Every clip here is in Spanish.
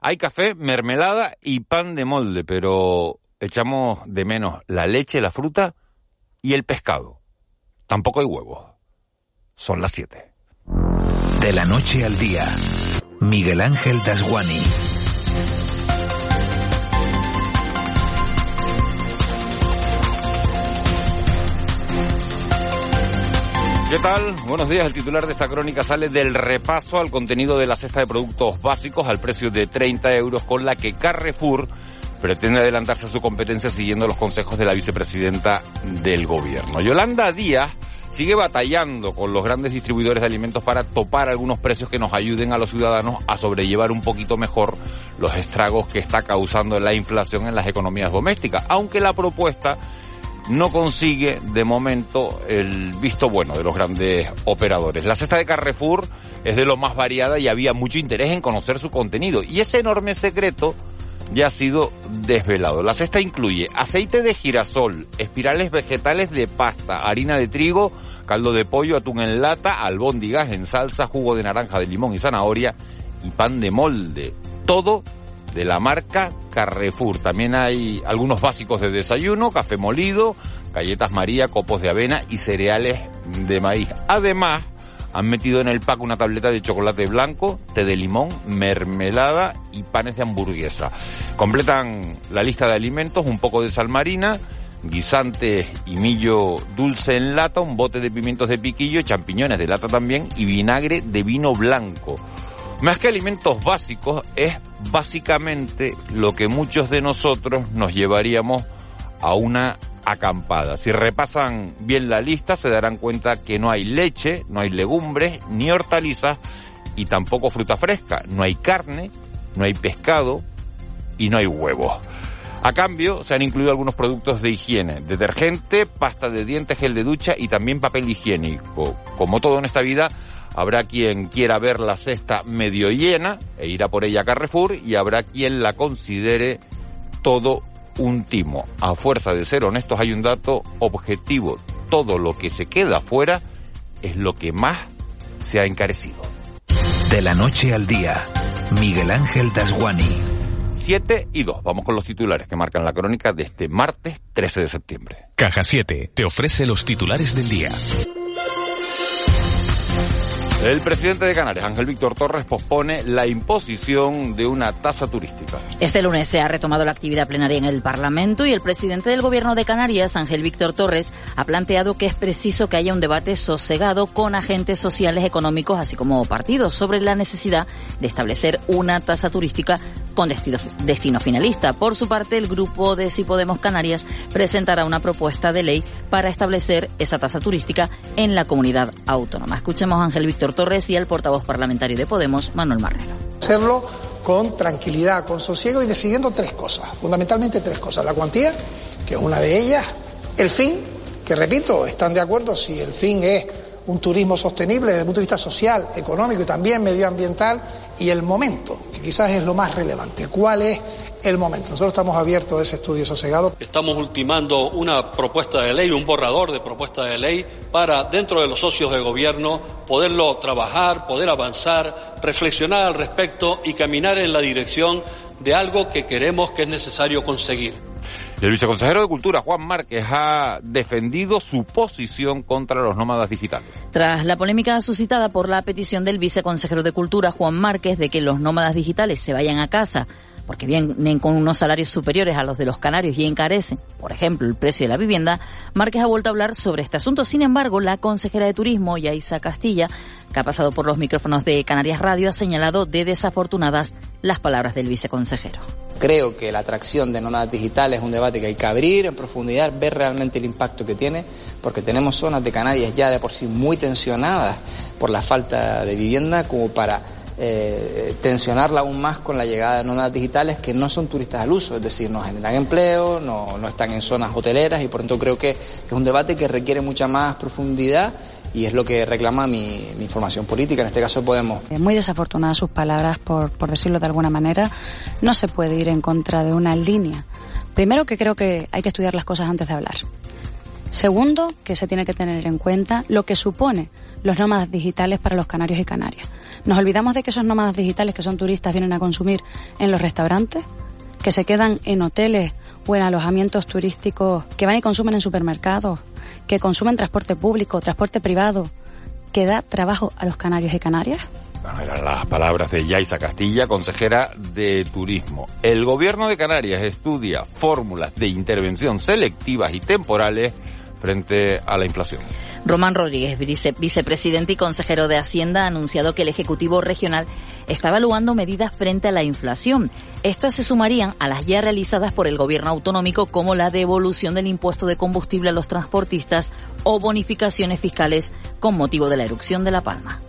Hay café, mermelada y pan de molde, pero echamos de menos la leche, la fruta y el pescado. Tampoco hay huevos. Son las 7. De la noche al día, Miguel Ángel Dasguani. ¿Qué tal? Buenos días. El titular de esta crónica sale del repaso al contenido de la cesta de productos básicos al precio de 30 euros con la que Carrefour pretende adelantarse a su competencia siguiendo los consejos de la vicepresidenta del gobierno. Yolanda Díaz sigue batallando con los grandes distribuidores de alimentos para topar algunos precios que nos ayuden a los ciudadanos a sobrellevar un poquito mejor los estragos que está causando la inflación en las economías domésticas, aunque la propuesta no consigue de momento el visto bueno de los grandes operadores. La cesta de Carrefour es de lo más variada y había mucho interés en conocer su contenido y ese enorme secreto ya ha sido desvelado. La cesta incluye aceite de girasol, espirales vegetales de pasta, harina de trigo, caldo de pollo, atún en lata, albóndigas en salsa, jugo de naranja, de limón y zanahoria y pan de molde. Todo de la marca Carrefour. También hay algunos básicos de desayuno, café molido, galletas María, copos de avena y cereales de maíz. Además, han metido en el pack una tableta de chocolate blanco, té de limón, mermelada y panes de hamburguesa. Completan la lista de alimentos un poco de sal marina, guisantes y millo dulce en lata, un bote de pimientos de piquillo, champiñones de lata también y vinagre de vino blanco. Más que alimentos básicos, es básicamente lo que muchos de nosotros nos llevaríamos a una acampada. Si repasan bien la lista, se darán cuenta que no hay leche, no hay legumbres, ni hortalizas y tampoco fruta fresca. No hay carne, no hay pescado y no hay huevos. A cambio, se han incluido algunos productos de higiene, detergente, pasta de dientes, gel de ducha y también papel higiénico. Como todo en esta vida, Habrá quien quiera ver la cesta medio llena e irá por ella a Carrefour y habrá quien la considere todo un timo. A fuerza de ser honestos hay un dato objetivo. Todo lo que se queda afuera es lo que más se ha encarecido. De la noche al día, Miguel Ángel Dasguani. 7 y 2. Vamos con los titulares que marcan la crónica de este martes 13 de septiembre. Caja 7 te ofrece los titulares del día. El presidente de Canarias, Ángel Víctor Torres, pospone la imposición de una tasa turística. Este lunes se ha retomado la actividad plenaria en el Parlamento y el presidente del Gobierno de Canarias, Ángel Víctor Torres, ha planteado que es preciso que haya un debate sosegado con agentes sociales, económicos, así como partidos, sobre la necesidad de establecer una tasa turística con destino, destino finalista. Por su parte, el grupo de Si Podemos Canarias presentará una propuesta de ley para establecer esa tasa turística en la comunidad autónoma. Escuchemos a Ángel Víctor Torres y al portavoz parlamentario de Podemos, Manuel Marrero. Hacerlo con tranquilidad, con sosiego y decidiendo tres cosas, fundamentalmente tres cosas. La cuantía, que es una de ellas, el fin, que repito, están de acuerdo si el fin es un turismo sostenible desde el punto de vista social, económico y también medioambiental, y el momento, que quizás es lo más relevante. ¿Cuál es el momento? Nosotros estamos abiertos a ese estudio sosegado. Estamos ultimando una propuesta de ley, un borrador de propuesta de ley, para, dentro de los socios de gobierno, poderlo trabajar, poder avanzar, reflexionar al respecto y caminar en la dirección de algo que queremos que es necesario conseguir. El viceconsejero de Cultura, Juan Márquez, ha defendido su posición contra los nómadas digitales. Tras la polémica suscitada por la petición del viceconsejero de Cultura, Juan Márquez, de que los nómadas digitales se vayan a casa porque vienen con unos salarios superiores a los de los canarios y encarecen, por ejemplo, el precio de la vivienda, Márquez ha vuelto a hablar sobre este asunto. Sin embargo, la consejera de Turismo, Yaisa Castilla, que ha pasado por los micrófonos de Canarias Radio, ha señalado de desafortunadas las palabras del viceconsejero. Creo que la atracción de nómadas digitales es un debate que hay que abrir en profundidad, ver realmente el impacto que tiene, porque tenemos zonas de Canarias ya de por sí muy tensionadas por la falta de vivienda como para eh, tensionarla aún más con la llegada de nómadas digitales que no son turistas al uso, es decir, no generan empleo, no, no están en zonas hoteleras y por tanto creo que, es un debate que requiere mucha más profundidad y es lo que reclama mi, mi, formación política, en este caso Podemos. Muy desafortunadas sus palabras, por, por decirlo de alguna manera. No se puede ir en contra de una línea. Primero que creo que hay que estudiar las cosas antes de hablar. Segundo, que se tiene que tener en cuenta lo que supone los nómadas digitales para los canarios y canarias. Nos olvidamos de que esos nómadas digitales que son turistas vienen a consumir en los restaurantes, que se quedan en hoteles o en alojamientos turísticos, que van y consumen en supermercados, que consumen transporte público, transporte privado, que da trabajo a los canarios y canarias. eran las palabras de Yaisa Castilla, consejera de Turismo. El gobierno de Canarias estudia fórmulas de intervención selectivas y temporales frente a la inflación. Román Rodríguez, vicepresidente y consejero de Hacienda, ha anunciado que el Ejecutivo Regional está evaluando medidas frente a la inflación. Estas se sumarían a las ya realizadas por el Gobierno autonómico como la devolución del impuesto de combustible a los transportistas o bonificaciones fiscales con motivo de la erupción de La Palma.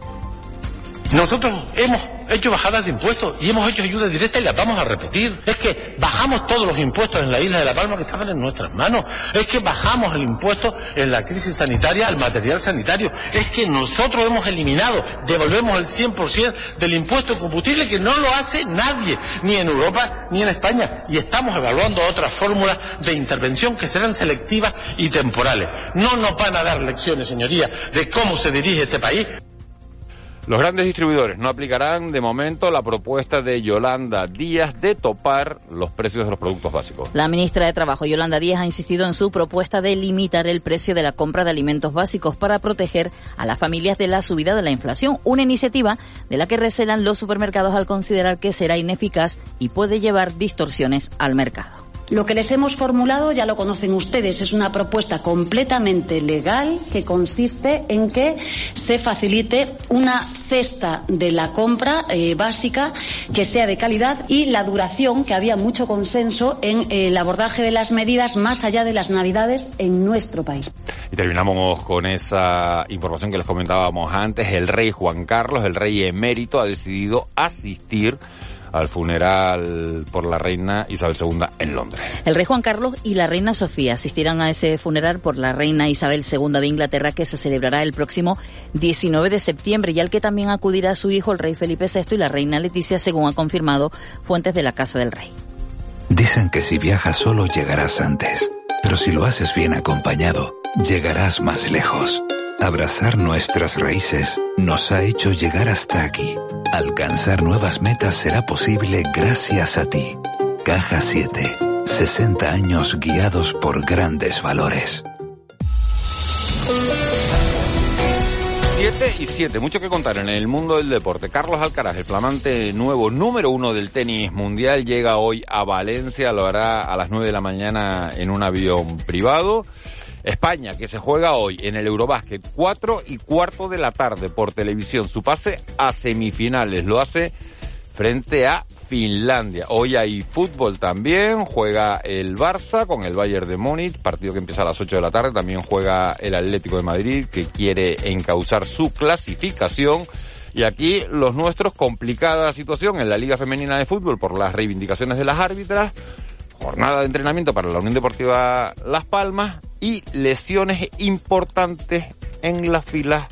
Nosotros hemos hecho bajadas de impuestos y hemos hecho ayudas directas y las vamos a repetir. Es que bajamos todos los impuestos en la isla de La Palma que estaban en nuestras manos. Es que bajamos el impuesto en la crisis sanitaria al material sanitario. Es que nosotros hemos eliminado, devolvemos el 100% del impuesto combustible que no lo hace nadie, ni en Europa ni en España. Y estamos evaluando otras fórmulas de intervención que serán selectivas y temporales. No nos van a dar lecciones, señorías, de cómo se dirige este país. Los grandes distribuidores no aplicarán de momento la propuesta de Yolanda Díaz de topar los precios de los productos básicos. La ministra de Trabajo, Yolanda Díaz, ha insistido en su propuesta de limitar el precio de la compra de alimentos básicos para proteger a las familias de la subida de la inflación, una iniciativa de la que recelan los supermercados al considerar que será ineficaz y puede llevar distorsiones al mercado. Lo que les hemos formulado ya lo conocen ustedes, es una propuesta completamente legal que consiste en que se facilite una cesta de la compra eh, básica que sea de calidad y la duración, que había mucho consenso en eh, el abordaje de las medidas más allá de las Navidades en nuestro país. Y terminamos con esa información que les comentábamos antes. El rey Juan Carlos, el rey emérito, ha decidido asistir al funeral por la reina Isabel II en Londres. El rey Juan Carlos y la reina Sofía asistirán a ese funeral por la reina Isabel II de Inglaterra que se celebrará el próximo 19 de septiembre y al que también acudirá su hijo el rey Felipe VI y la reina Leticia según ha confirmado fuentes de la Casa del Rey. Dicen que si viajas solo llegarás antes, pero si lo haces bien acompañado, llegarás más lejos. Abrazar nuestras raíces nos ha hecho llegar hasta aquí. Alcanzar nuevas metas será posible gracias a ti. Caja 7. 60 años guiados por grandes valores. 7 y 7, mucho que contar en el mundo del deporte. Carlos Alcaraz, el flamante nuevo número uno del tenis mundial, llega hoy a Valencia, lo hará a las 9 de la mañana en un avión privado. España, que se juega hoy en el Eurobásquet, 4 y cuarto de la tarde por televisión. Su pase a semifinales lo hace frente a Finlandia. Hoy hay fútbol también, juega el Barça con el Bayern de Múnich, partido que empieza a las 8 de la tarde, también juega el Atlético de Madrid que quiere encauzar su clasificación. Y aquí los nuestros, complicada situación en la Liga Femenina de Fútbol por las reivindicaciones de las árbitras, jornada de entrenamiento para la Unión Deportiva Las Palmas y lesiones importantes en las filas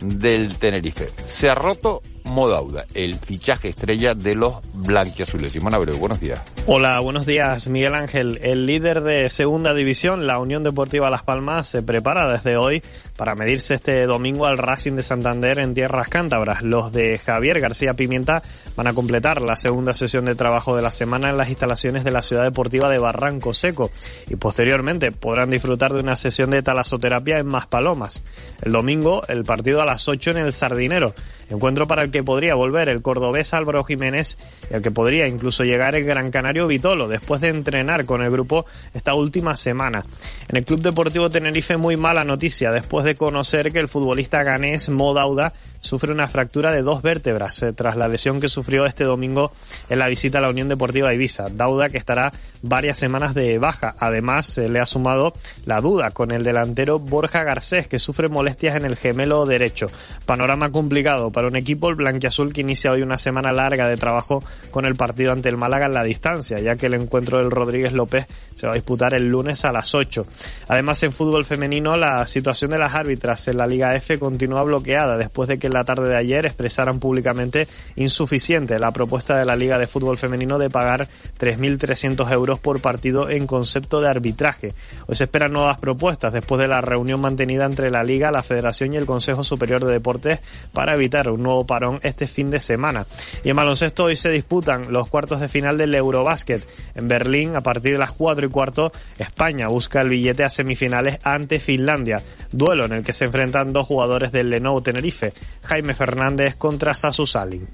del Tenerife. Se ha roto Modauda, el fichaje estrella de los blanquiazules. Simón Abreu, buenos días. Hola, buenos días, Miguel Ángel. El líder de segunda división, la Unión Deportiva Las Palmas, se prepara desde hoy para medirse este domingo al Racing de Santander en tierras cántabras. Los de Javier García Pimienta van a completar la segunda sesión de trabajo de la semana en las instalaciones de la Ciudad Deportiva de Barranco Seco y posteriormente podrán disfrutar de una sesión de talasoterapia en Maspalomas. El domingo, el partido a las 8 en el Sardinero. Encuentro para el que podría volver el cordobés Álvaro Jiménez y el que podría incluso llegar el gran canario Vitolo después de entrenar con el grupo esta última semana. En el Club Deportivo Tenerife muy mala noticia después de conocer que el futbolista ganés Modauda sufre una fractura de dos vértebras eh, tras la lesión que sufrió este domingo en la visita a la Unión Deportiva Ibiza. Dauda que estará varias semanas de baja. Además, se le ha sumado la duda con el delantero Borja Garcés que sufre molestias en el gemelo derecho. Panorama complicado para un equipo, el blanquiazul que inicia hoy una semana larga de trabajo con el partido ante el Málaga en la distancia, ya que el encuentro del Rodríguez López se va a disputar el lunes a las 8. Además, en fútbol femenino, la situación de las árbitras en la Liga F continúa bloqueada después de que en la tarde de ayer expresaran públicamente insuficiente la propuesta de la Liga de Fútbol Femenino de pagar 3.300 euros por partido en concepto de arbitraje. Hoy se esperan nuevas propuestas después de la reunión mantenida entre la Liga, la Federación y el Consejo Superior de Deportes para evitar un nuevo parón este fin de semana. Y en baloncesto hoy se disputan los cuartos de final del Eurobásquet. En Berlín, a partir de las 4 y cuarto, España busca el billete a semifinales ante Finlandia. Duelo en el que se enfrentan dos jugadores del Lenovo Tenerife, Jaime Fernández contra Sasu Salin.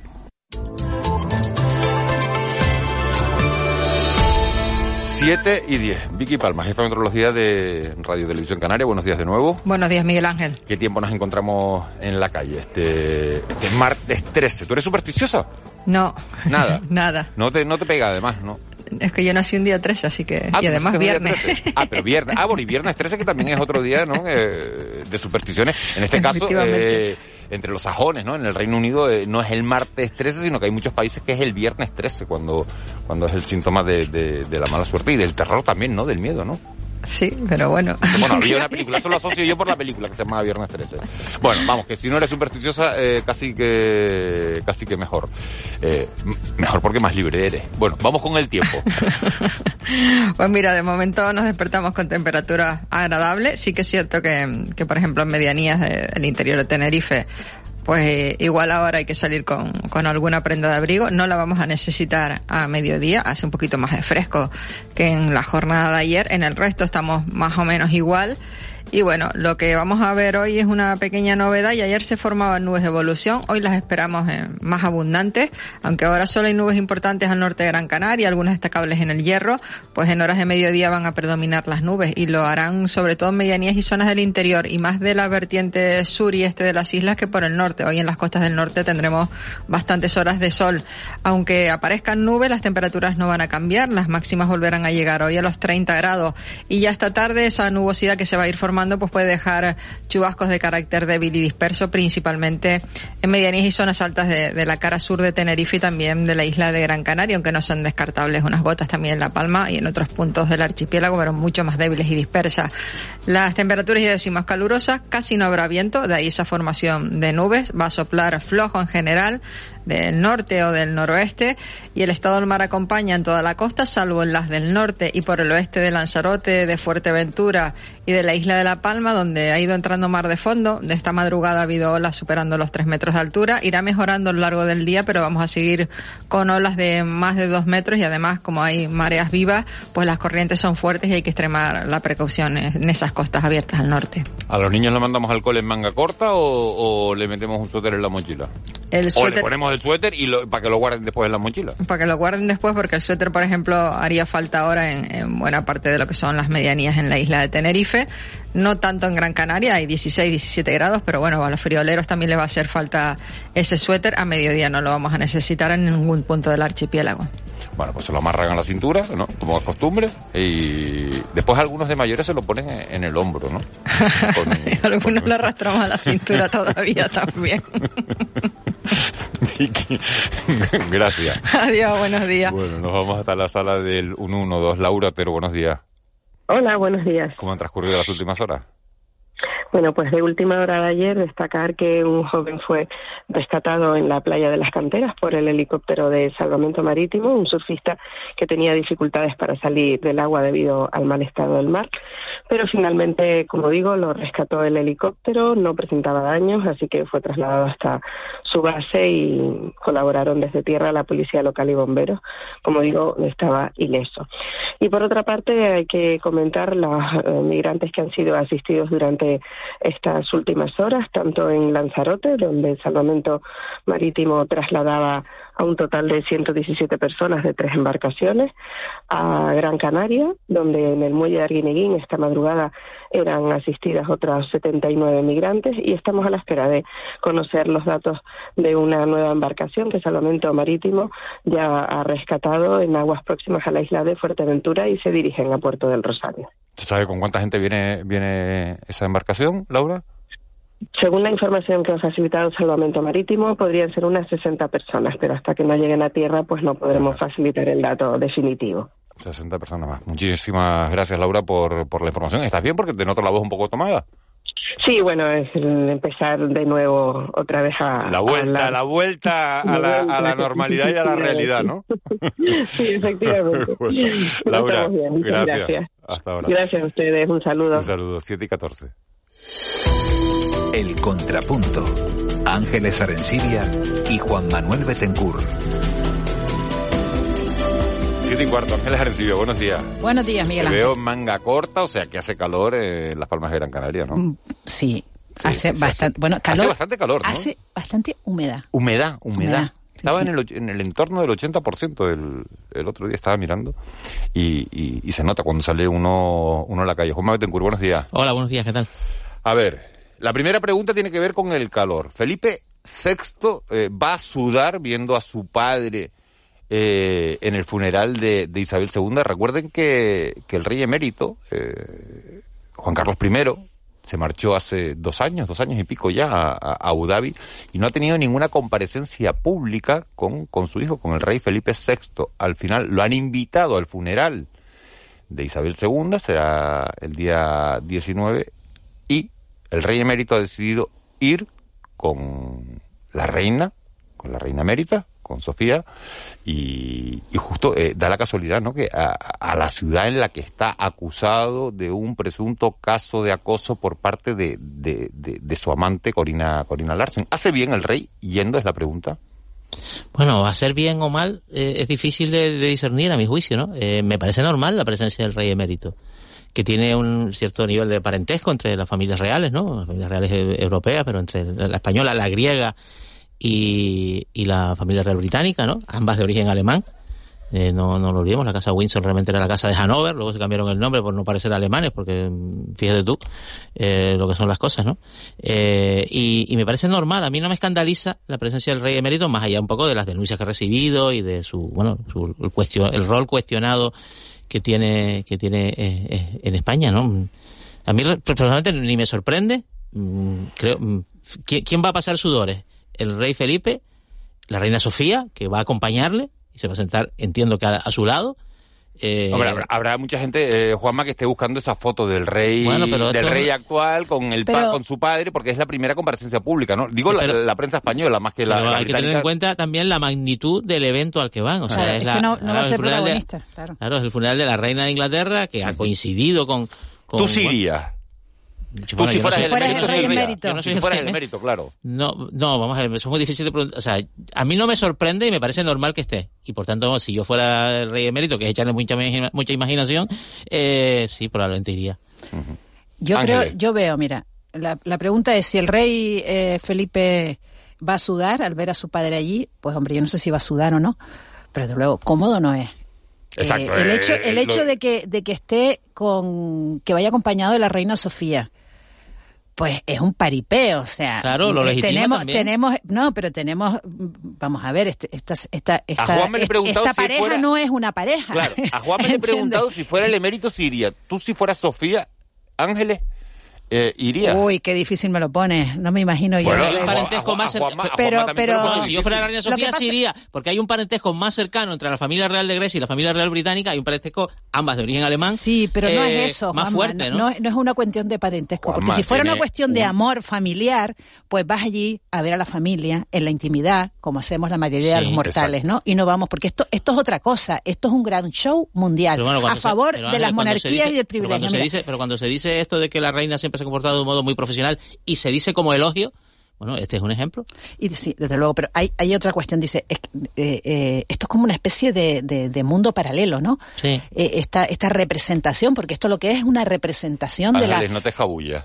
7 y 10. Vicky Palma, jefa de meteorología de Radio Televisión Canaria. Buenos días de nuevo. Buenos días, Miguel Ángel. ¿Qué tiempo nos encontramos en la calle? Este, este martes 13. ¿Tú eres supersticiosa? No. Nada. Nada. No te, no te pega además, ¿no? Es que yo nací un día 13, así que... Ah, y además viernes. día 13. Ah, pero viernes. Ah, bueno, y viernes 13 que también es otro día, ¿no? Eh, de supersticiones. En este caso, eh, entre los sajones, ¿no? En el Reino Unido eh, no es el martes 13, sino que hay muchos países que es el viernes 13, cuando, cuando es el síntoma de, de, de la mala suerte y del terror también, ¿no? Del miedo, ¿no? Sí, pero bueno. Bueno, había una película, eso lo asocio yo por la película que se llama Viernes 13. Bueno, vamos, que si no eres supersticiosa, eh, casi que casi que mejor. Eh, mejor porque más libre eres. Bueno, vamos con el tiempo. Pues mira, de momento nos despertamos con temperaturas agradables. Sí que es cierto que, que por ejemplo, en medianías del interior de Tenerife, pues eh, igual ahora hay que salir con, con alguna prenda de abrigo. No la vamos a necesitar a mediodía, hace un poquito más de fresco que en la jornada de ayer. En el resto estamos más o menos igual. Y bueno, lo que vamos a ver hoy es una pequeña novedad y ayer se formaban nubes de evolución, hoy las esperamos más abundantes, aunque ahora solo hay nubes importantes al norte de Gran Canaria, algunas destacables en el Hierro, pues en horas de mediodía van a predominar las nubes y lo harán sobre todo en medianías y zonas del interior y más de la vertiente sur y este de las islas que por el norte. Hoy en las costas del norte tendremos bastantes horas de sol. Aunque aparezcan nubes, las temperaturas no van a cambiar, las máximas volverán a llegar hoy a los 30 grados y ya esta tarde esa nubosidad que se va a ir formando pues puede dejar chubascos de carácter débil y disperso, principalmente en medianías y zonas altas de, de la cara sur de Tenerife y también de la isla de Gran Canaria, aunque no son descartables unas gotas también en La Palma y en otros puntos del archipiélago, pero mucho más débiles y dispersas. Las temperaturas ya decimos calurosas, casi no habrá viento, de ahí esa formación de nubes, va a soplar flojo en general, del norte o del noroeste y el estado del mar acompaña en toda la costa, salvo en las del norte y por el oeste de Lanzarote, de Fuerteventura y de la isla de La Palma, donde ha ido entrando mar de fondo. De esta madrugada ha habido olas superando los tres metros de altura. Irá mejorando a lo largo del día, pero vamos a seguir con olas de más de dos metros y además, como hay mareas vivas, pues las corrientes son fuertes y hay que extremar la precaución en esas costas abiertas al norte. ¿A los niños le mandamos alcohol en manga corta o, o le metemos un suéter en la mochila? El O le ponemos el suéter y lo- para que lo guarden después en la mochila. para que lo guarden después, porque el suéter, por ejemplo, haría falta ahora en, en buena parte de lo que son las medianías en la isla de Tenerife. No tanto en Gran Canaria, hay 16, 17 grados, pero bueno, a los frioleros también le va a hacer falta ese suéter. A mediodía no lo vamos a necesitar en ningún punto del archipiélago. Bueno, pues se lo amarran a la cintura, ¿no? Como es costumbre. Y después algunos de mayores se lo ponen en, el hombro, ¿no? Algunos lo arrastramos a la cintura todavía también. Vicky, Gracias. Adiós, buenos días. Bueno, nos vamos hasta la sala del 112. Laura, pero buenos días. Hola, buenos días. ¿Cómo han transcurrido las últimas horas? Bueno, pues de última hora de ayer destacar que un joven fue rescatado en la playa de las canteras por el helicóptero de salvamento marítimo, un surfista que tenía dificultades para salir del agua debido al mal estado del mar, pero finalmente, como digo, lo rescató el helicóptero, no presentaba daños, así que fue trasladado hasta su base y colaboraron desde tierra la policía local y bomberos. Como digo, estaba ileso. Y por otra parte, hay que comentar los eh, migrantes que han sido asistidos durante estas últimas horas, tanto en Lanzarote, donde el salvamento marítimo trasladaba a un total de 117 personas de tres embarcaciones, a Gran Canaria, donde en el muelle de Arguineguín esta madrugada eran asistidas otras 79 migrantes y estamos a la espera de conocer los datos de una nueva embarcación que Salvamento Marítimo ya ha rescatado en aguas próximas a la isla de Fuerteventura y se dirigen a Puerto del Rosario. ¿Se sabe con cuánta gente viene, viene esa embarcación, Laura? Según la información que ha facilitado Salvamento Marítimo, podrían ser unas 60 personas, pero hasta que no lleguen a tierra, pues no podremos facilitar el dato definitivo. 60 personas más. Muchísimas gracias, Laura, por, por la información. ¿Estás bien? Porque te noto la voz un poco tomada. Sí, bueno, es empezar de nuevo otra vez a... La vuelta, la vuelta a la, a la normalidad y a la realidad, ¿no? sí, efectivamente. Laura, gracias. gracias. Hasta ahora. Gracias a ustedes, un saludo. Un saludo, 7 y 14. El Contrapunto. Ángeles Arencibia y Juan Manuel Betencur. 7 y cuarto, Ángeles Arencibia, buenos días. Buenos días, Miguel Te Ángel. veo manga corta, o sea que hace calor en Las Palmas de Gran Canaria, ¿no? Mm, Sí, hace bastante, bueno, calor. Hace bastante calor, ¿no? Hace bastante humedad. Humedad, humedad. Humedad, Estaba sí, En, el, och- en el entorno del 80% el, el otro día, estaba mirando, y, y- y se nota cuando sale uno, uno a la calle. Juan Betancourt, buenos días. Hola, buenos días, ¿qué tal? A ver, la primera pregunta tiene que ver con el calor. Felipe VI eh, va a sudar viendo a su padre eh, en el funeral de, Isabel II. Recuerden que, el rey emérito, eh, Juan Carlos I, se marchó hace dos años, dos años y pico ya a, a Abu Dhabi y no ha tenido ninguna comparecencia pública con, con su hijo, con el rey Felipe VI. Al final lo han invitado al funeral de Isabel II, será el día 19, y el rey emérito ha decidido ir con la reina, con la reina emérita, con Sofía, y, justo eh, da la casualidad, ¿no? Que a, a la ciudad en la que está acusado de un presunto caso de acoso por parte de, su amante Corina, Corina Larsen. ¿Hace bien el rey yendo? Es la pregunta. Bueno, hacer bien o mal eh, es difícil de, de discernir a mi juicio, ¿no? Eh, me parece normal la presencia del rey emérito, que tiene un cierto nivel de parentesco entre las familias reales, ¿no? Las familias reales e- europeas, pero entre la española, la griega y, y la familia real británica, ¿no? Ambas de origen alemán. Eh, no, no lo olvidemos, la casa Windsor realmente era la casa de Hanover, luego se cambiaron el nombre por no parecer alemanes, porque mm, fíjate tú eh, lo que son las cosas, ¿no? Eh, y, y me parece normal, a mí no me escandaliza la presencia del rey emérito, más allá un poco de las denuncias que ha recibido y de su, bueno, su, el, cuestion- el rol cuestionado que tiene, que tiene eh, eh, en España, ¿no? A mí personalmente ni me sorprende, mm, creo, mm, ¿quién, quién va a pasar sudores? El rey Felipe, la reina Sofía, que va a acompañarle y se va a sentar, entiendo que a su lado. Eh, Hombre, habrá, habrá mucha gente, eh, Juanma, que esté buscando esa foto del rey, Bueno, pero del esto- rey actual con el pa- con su padre, porque es la primera comparecencia pública, ¿no? Digo la, Pero- la prensa española más que la, pero la hay que tener en cuenta también la magnitud del evento al que van. O sea, Claro, es, es la, que no, no claro, va a el ser funeral de- protagonista, claro. claro, es el funeral de la reina de Inglaterra que ha coincidido con. con Tú sí irías. Tú si fueras el no emérito. Yo no soy Si fueras el emérito. emérito, claro. No, no, vamos a ver, eso es muy difícil de preguntar. O sea, a mí no me sorprende y me parece normal que esté. Y por tanto, si yo fuera el rey emérito, que es echarle mucha, mucha imaginación, eh, sí, probablemente iría. Yo Ángeles. creo, yo veo, mira, la, la pregunta es si el rey eh, Felipe va a sudar al ver a su padre allí, pues hombre, yo no sé si va a sudar o no, pero desde luego cómodo no es. Exacto. Eh, el eh, hecho, el lo- hecho de que de que esté con que vaya acompañado de la reina Sofía, pues es un paripeo, o sea, Claro, lo eh, legitima tenemos también. tenemos no, pero tenemos vamos a ver, este- esta esta esta, Juan me le he esta- preguntado esta si pareja fuera- no es una pareja. Claro, a Juan me le he preguntado si fuera el emérito si iría. Tú si fueras Sofía, Ángeles, eh, irías. Uy, qué difícil me lo pones. No me imagino yo. Hay un a- parentesco a- más cercano. Pero- pero- si yo fuera la reina Sofía, pasa- sí iría, porque hay un parentesco más cercano entre la familia real de Grecia y la familia real británica, hay un parentesco, ambas de origen alemán. Sí, pero no eh, es eso. Más Juanma, fuerte, ¿no? No, no es una cuestión de parentesco. Juanma, porque si fuera una cuestión de amor familiar, pues vas allí a ver a la familia en la intimidad, como hacemos la mayoría de los mortales, ¿no? Y no vamos, porque esto, esto es otra cosa. Esto es un gran show mundial bueno, a se- favor de las monarquías dice- y del pero privilegio. se dice, pero cuando se dice esto de que la reina siempre se ha comportado de un modo muy profesional y se dice como elogio, bueno, este es un ejemplo. Y sí, desde luego, pero hay, hay otra cuestión, dice, es que, eh, eh, esto es como una especie de, de- de mundo paralelo, ¿no? Sí. Eh, esta, esta representación, porque esto lo que es es una representación de la... no te jabullas.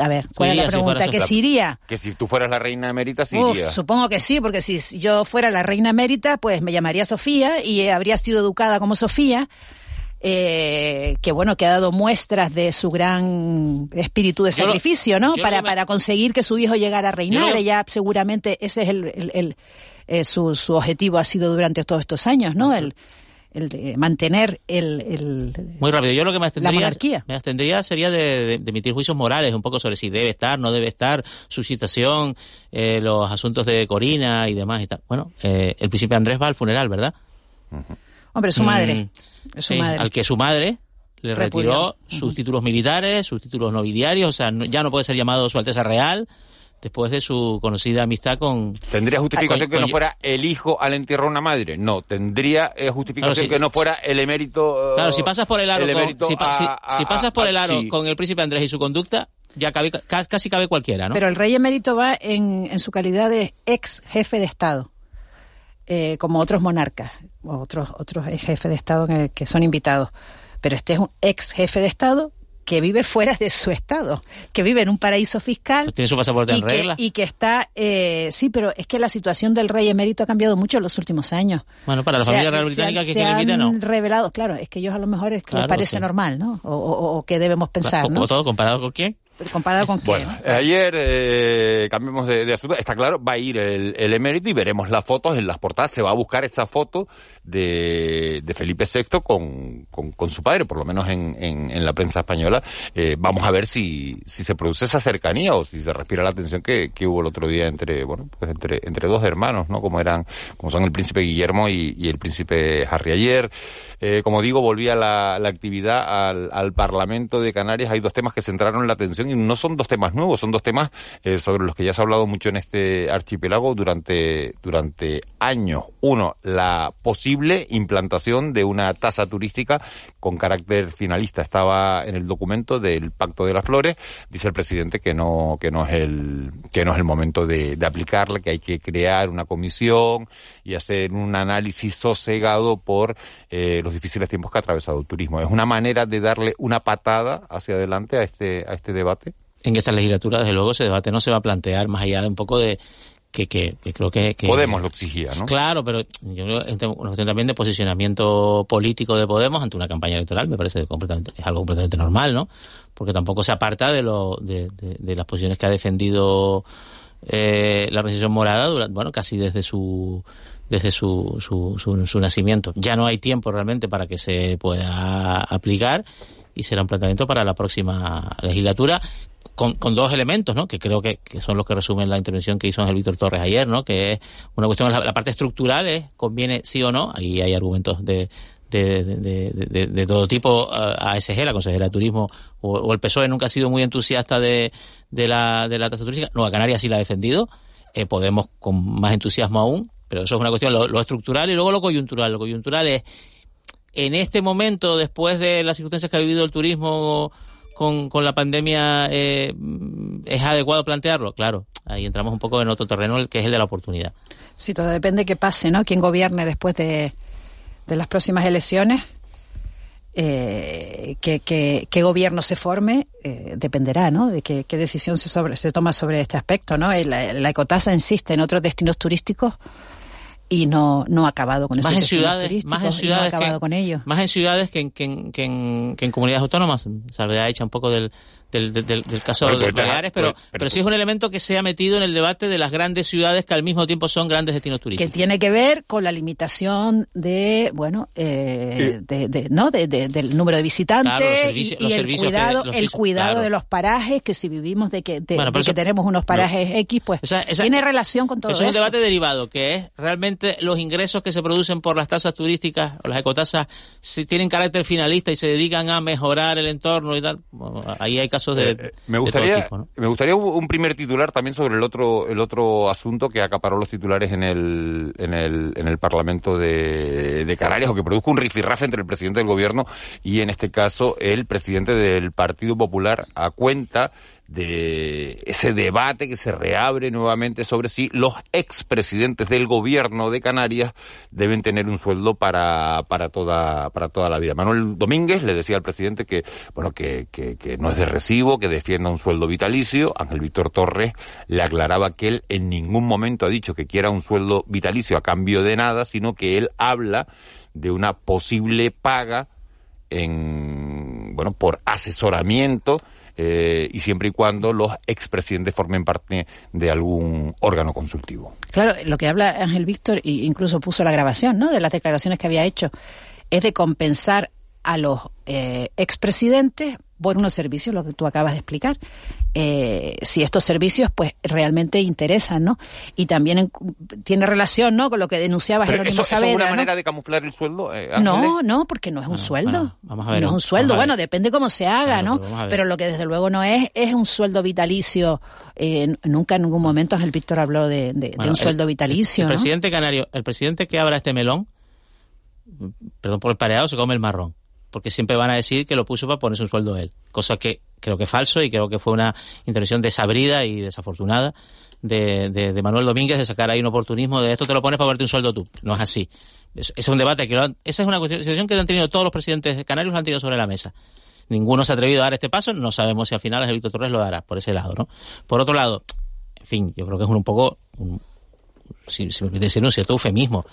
A ver, ¿cuál es iría la si pregunta? ¿Que Sofía. si iría? Que si tú fueras la reina emérita, sí Uf, irías. supongo que sí, porque si yo fuera la reina emérita, pues me llamaría Sofía y habría sido educada como Sofía, eh, que bueno, que ha dado muestras de su gran espíritu de Yo lo- sacrificio, ¿no? Para, me- para conseguir que su hijo llegara a reinar. Yo lo- Ella seguramente ese es el, el- el, eh, su, su objetivo ha sido durante todos estos años, ¿no? El, el de mantener el, el Muy rápido. Yo lo que me la abstendría, monarquía. me abstendría sería de, de- de emitir juicios morales un poco sobre si debe estar, no debe estar, su situación, eh, los asuntos de Corina y demás y tal. Bueno, eh, el príncipe Andrés va al funeral, ¿verdad? Hombre, su madre. Mm, sí, madre. Al que su madre le Repudió. retiró sus títulos militares, sus títulos nobiliarios, o sea, no- ya no puede ser llamado Su Alteza Real después de su conocida amistad con... ¿Tendría justificación con- que no fuera el hijo al entierrar a una madre? No, tendría eh, justificación Claro, que no fuera el emérito. eh, Claro, si pasas por el aro, el con, si, pa- si- a- a- si pasas por a- el aro sí. con el príncipe Andrés y su conducta, ya cabe, ca- casi cabe cualquiera, ¿no? Pero el rey emérito va en, en su calidad de ex jefe de Estado, eh, como otros monarcas, otros, otros ex jefes de Estado que, que son invitados. Pero este es un ex jefe de Estado que vive fuera de su Estado, que vive en un paraíso fiscal. Tiene su pasaporte y en que, regla. y que está, eh, sí, pero es que la situación del rey emérito ha cambiado mucho en los últimos años. Bueno, para la O sea, familia real se británica que se le invita, no. han revelado, claro, es que ellos a lo mejor es que les parece sí. normal, ¿no? O, o- o que debemos pensar, Como ¿no? todo, comparado con quién. Comparado con Bueno, qué. ¿no? ayer eh, cambiamos de, de asunto. Está claro, va a ir el, el emérito y veremos las fotos en las portadas. Se va a buscar esa foto de, de Felipe VI con, con, con su padre, por lo menos en, en, en la prensa española. Eh, vamos a ver si, si se produce esa cercanía o si se respira la tensión que, que hubo el otro día entre, bueno, pues entre, entre dos hermanos, ¿no? Como eran, como son el príncipe Guillermo y, y el príncipe Harry. Ayer, eh, como digo, volvía la, la actividad al, al Parlamento de Canarias. Hay dos temas que centraron la atención y no son dos temas nuevos, son dos temas eh, sobre los que ya se ha hablado mucho en este archipiélago durante, durante años. Uno, la posible implantación de una tasa turística con carácter finalista. Estaba en el documento del Pacto de las Flores. Dice el presidente que no, que no es el, que no es el momento de, de aplicarla, que hay que crear una comisión y hacer un análisis sosegado por eh, los difíciles tiempos que ha atravesado el turismo. Es una manera de darle una patada hacia adelante a este, a este debate. En esta legislatura, desde luego, ese debate no se va a plantear más allá de un poco de que, que, que creo que, que- Podemos lo exigía, ¿no? Claro, pero yo creo que es una cuestión también de posicionamiento político de Podemos ante una campaña electoral, me parece completamente, es algo completamente normal, ¿no? Porque tampoco se aparta de lo, de, de- de las posiciones que ha defendido eh, la organización morada durante, bueno, casi desde su desde su, su, su, su nacimiento. Ya no hay tiempo realmente para que se pueda aplicar y será un planteamiento para la próxima legislatura con, con dos elementos, ¿no? Que creo que, que son los que resumen la intervención que hizo Ángel Víctor Torres ayer, ¿no? Que es una cuestión, la, parte estructural es, conviene sí o no, ahí hay argumentos de, de, todo tipo, eh, ASG, la consejera de turismo, o, el PSOE nunca ha sido muy entusiasta de, la, de la tasa turística, no, a Canarias sí la ha defendido, eh, Podemos con más entusiasmo aún, pero eso es una cuestión, lo estructural y luego lo coyuntural, lo coyuntural es, en este momento, después de las circunstancias que ha vivido el turismo con, con la pandemia, eh, ¿es adecuado plantearlo? Claro, ahí entramos un poco en otro terreno, el que es el de la oportunidad. Sí, todo depende de qué pase, ¿no? Quién gobierne después de, de las próximas elecciones, eh, qué, qué- qué gobierno se forme, eh, dependerá, ¿no? De qué, qué decisión se, sobre, se toma sobre este aspecto, ¿no? La ecotasa insiste en otros destinos turísticos y no, no ha acabado con esos más en destinos ciudades, más en y no ha ciudades acabado que, con ellos. más en ciudades que en, que en, que en, que en comunidades autónomas, salvedad hecha un poco del, del, del, del- del caso Bueno, de te- Baleares, pero, pero- pero, sí es un elemento que se ha metido en el debate de las grandes ciudades que al mismo tiempo son grandes destinos que turísticos. tiene que ver con la limitación de bueno eh, de, de- no de, de- del número de visitantes Claro, los y- el que- cuidado el servicios, cuidado claro. de los parajes que si vivimos de que de, Bueno, que tenemos unos parajes X pues Esa- esa- tiene relación con todo Eso eso, es un debate derivado, que es realmente los ingresos que se producen por las tasas turísticas o las ecotasas si tienen carácter finalista y se dedican a mejorar el entorno y tal. Bueno, ahí hay casos de, Eh, me de gustaría, todo tipo, ¿no? me gustaría un un primer titular también sobre el otro, el otro asunto que acaparó los titulares en el, en el, en el Parlamento de, de Canarias o que produjo un rifirrafe entre el presidente del gobierno y en este caso el presidente del Partido Popular a cuenta de ese debate que se reabre nuevamente sobre si los expresidentes del gobierno de Canarias deben tener un sueldo para, para toda, para toda la vida. Manuel Domínguez le decía al presidente que, bueno, que, que, no es de recibo, que defienda un sueldo vitalicio. Ángel Víctor Torres le aclaraba que él en ningún momento ha dicho que quiera un sueldo vitalicio a cambio de nada, sino que él habla de una posible paga en, bueno, por asesoramiento eh, y siempre y cuando los expresidentes formen parte de algún órgano consultivo. claro lo que habla Ángel Víctor e incluso puso la grabación no de las declaraciones que había hecho es de compensar a los eh, expresidentes por unos servicios, lo que tú acabas de explicar. Eh, si estos servicios pues realmente interesan, ¿no? Y también tiene relación, ¿no? Con lo que denunciaba Jerónimo eso, Saavedra. ¿Es una manera de camuflar el sueldo? Eh, no, no, porque no es un sueldo. vamos a ver, no es un sueldo. Bueno, depende cómo se haga, Claro, ¿no? pero. Pero lo que desde luego no es, es un sueldo vitalicio. Eh, nunca en ningún momento el Víctor habló de, de- de Bueno, un el- sueldo vitalicio, El ¿no? presidente canario, el presidente que abra este melón, perdón por el pareado, se come el marrón. Porque siempre van a decir que lo puso para ponerse un sueldo él. Cosa que creo que es falso y creo que fue una intervención desabrida y desafortunada de, de- de Manuel Domínguez de sacar ahí un oportunismo de esto te lo pones para verte un sueldo tú. No es así. Es, ese es un debate que lo han- esa es una situación que han tenido todos los presidentes canarios, lo han tenido sobre la mesa. Ninguno se ha atrevido a dar este paso, no sabemos si al final el Víctor Torres lo dará por ese lado, ¿no? Por otro lado, en fin, yo creo que es un, poco, un- si, si me permite decir un cierto eufemismo.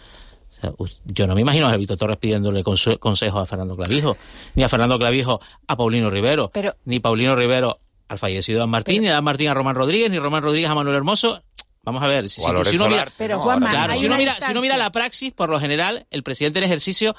Yo no me imagino a Víctor Torres pidiéndole conse- consejos a Fernando Clavijo, ni a Fernando Clavijo a Paulino Rivero, Pero- ni Paulino Rivero al fallecido Dan Martín, ni Dan Martín a Román Rodríguez, ni Román Rodríguez a Manuel Hermoso. Vamos a ver, si, a uno mira, Pero, ¿no? Juanma, Claro, hay si uno, mira, si uno instancia. mira la praxis, por lo general, el presidente en ejercicio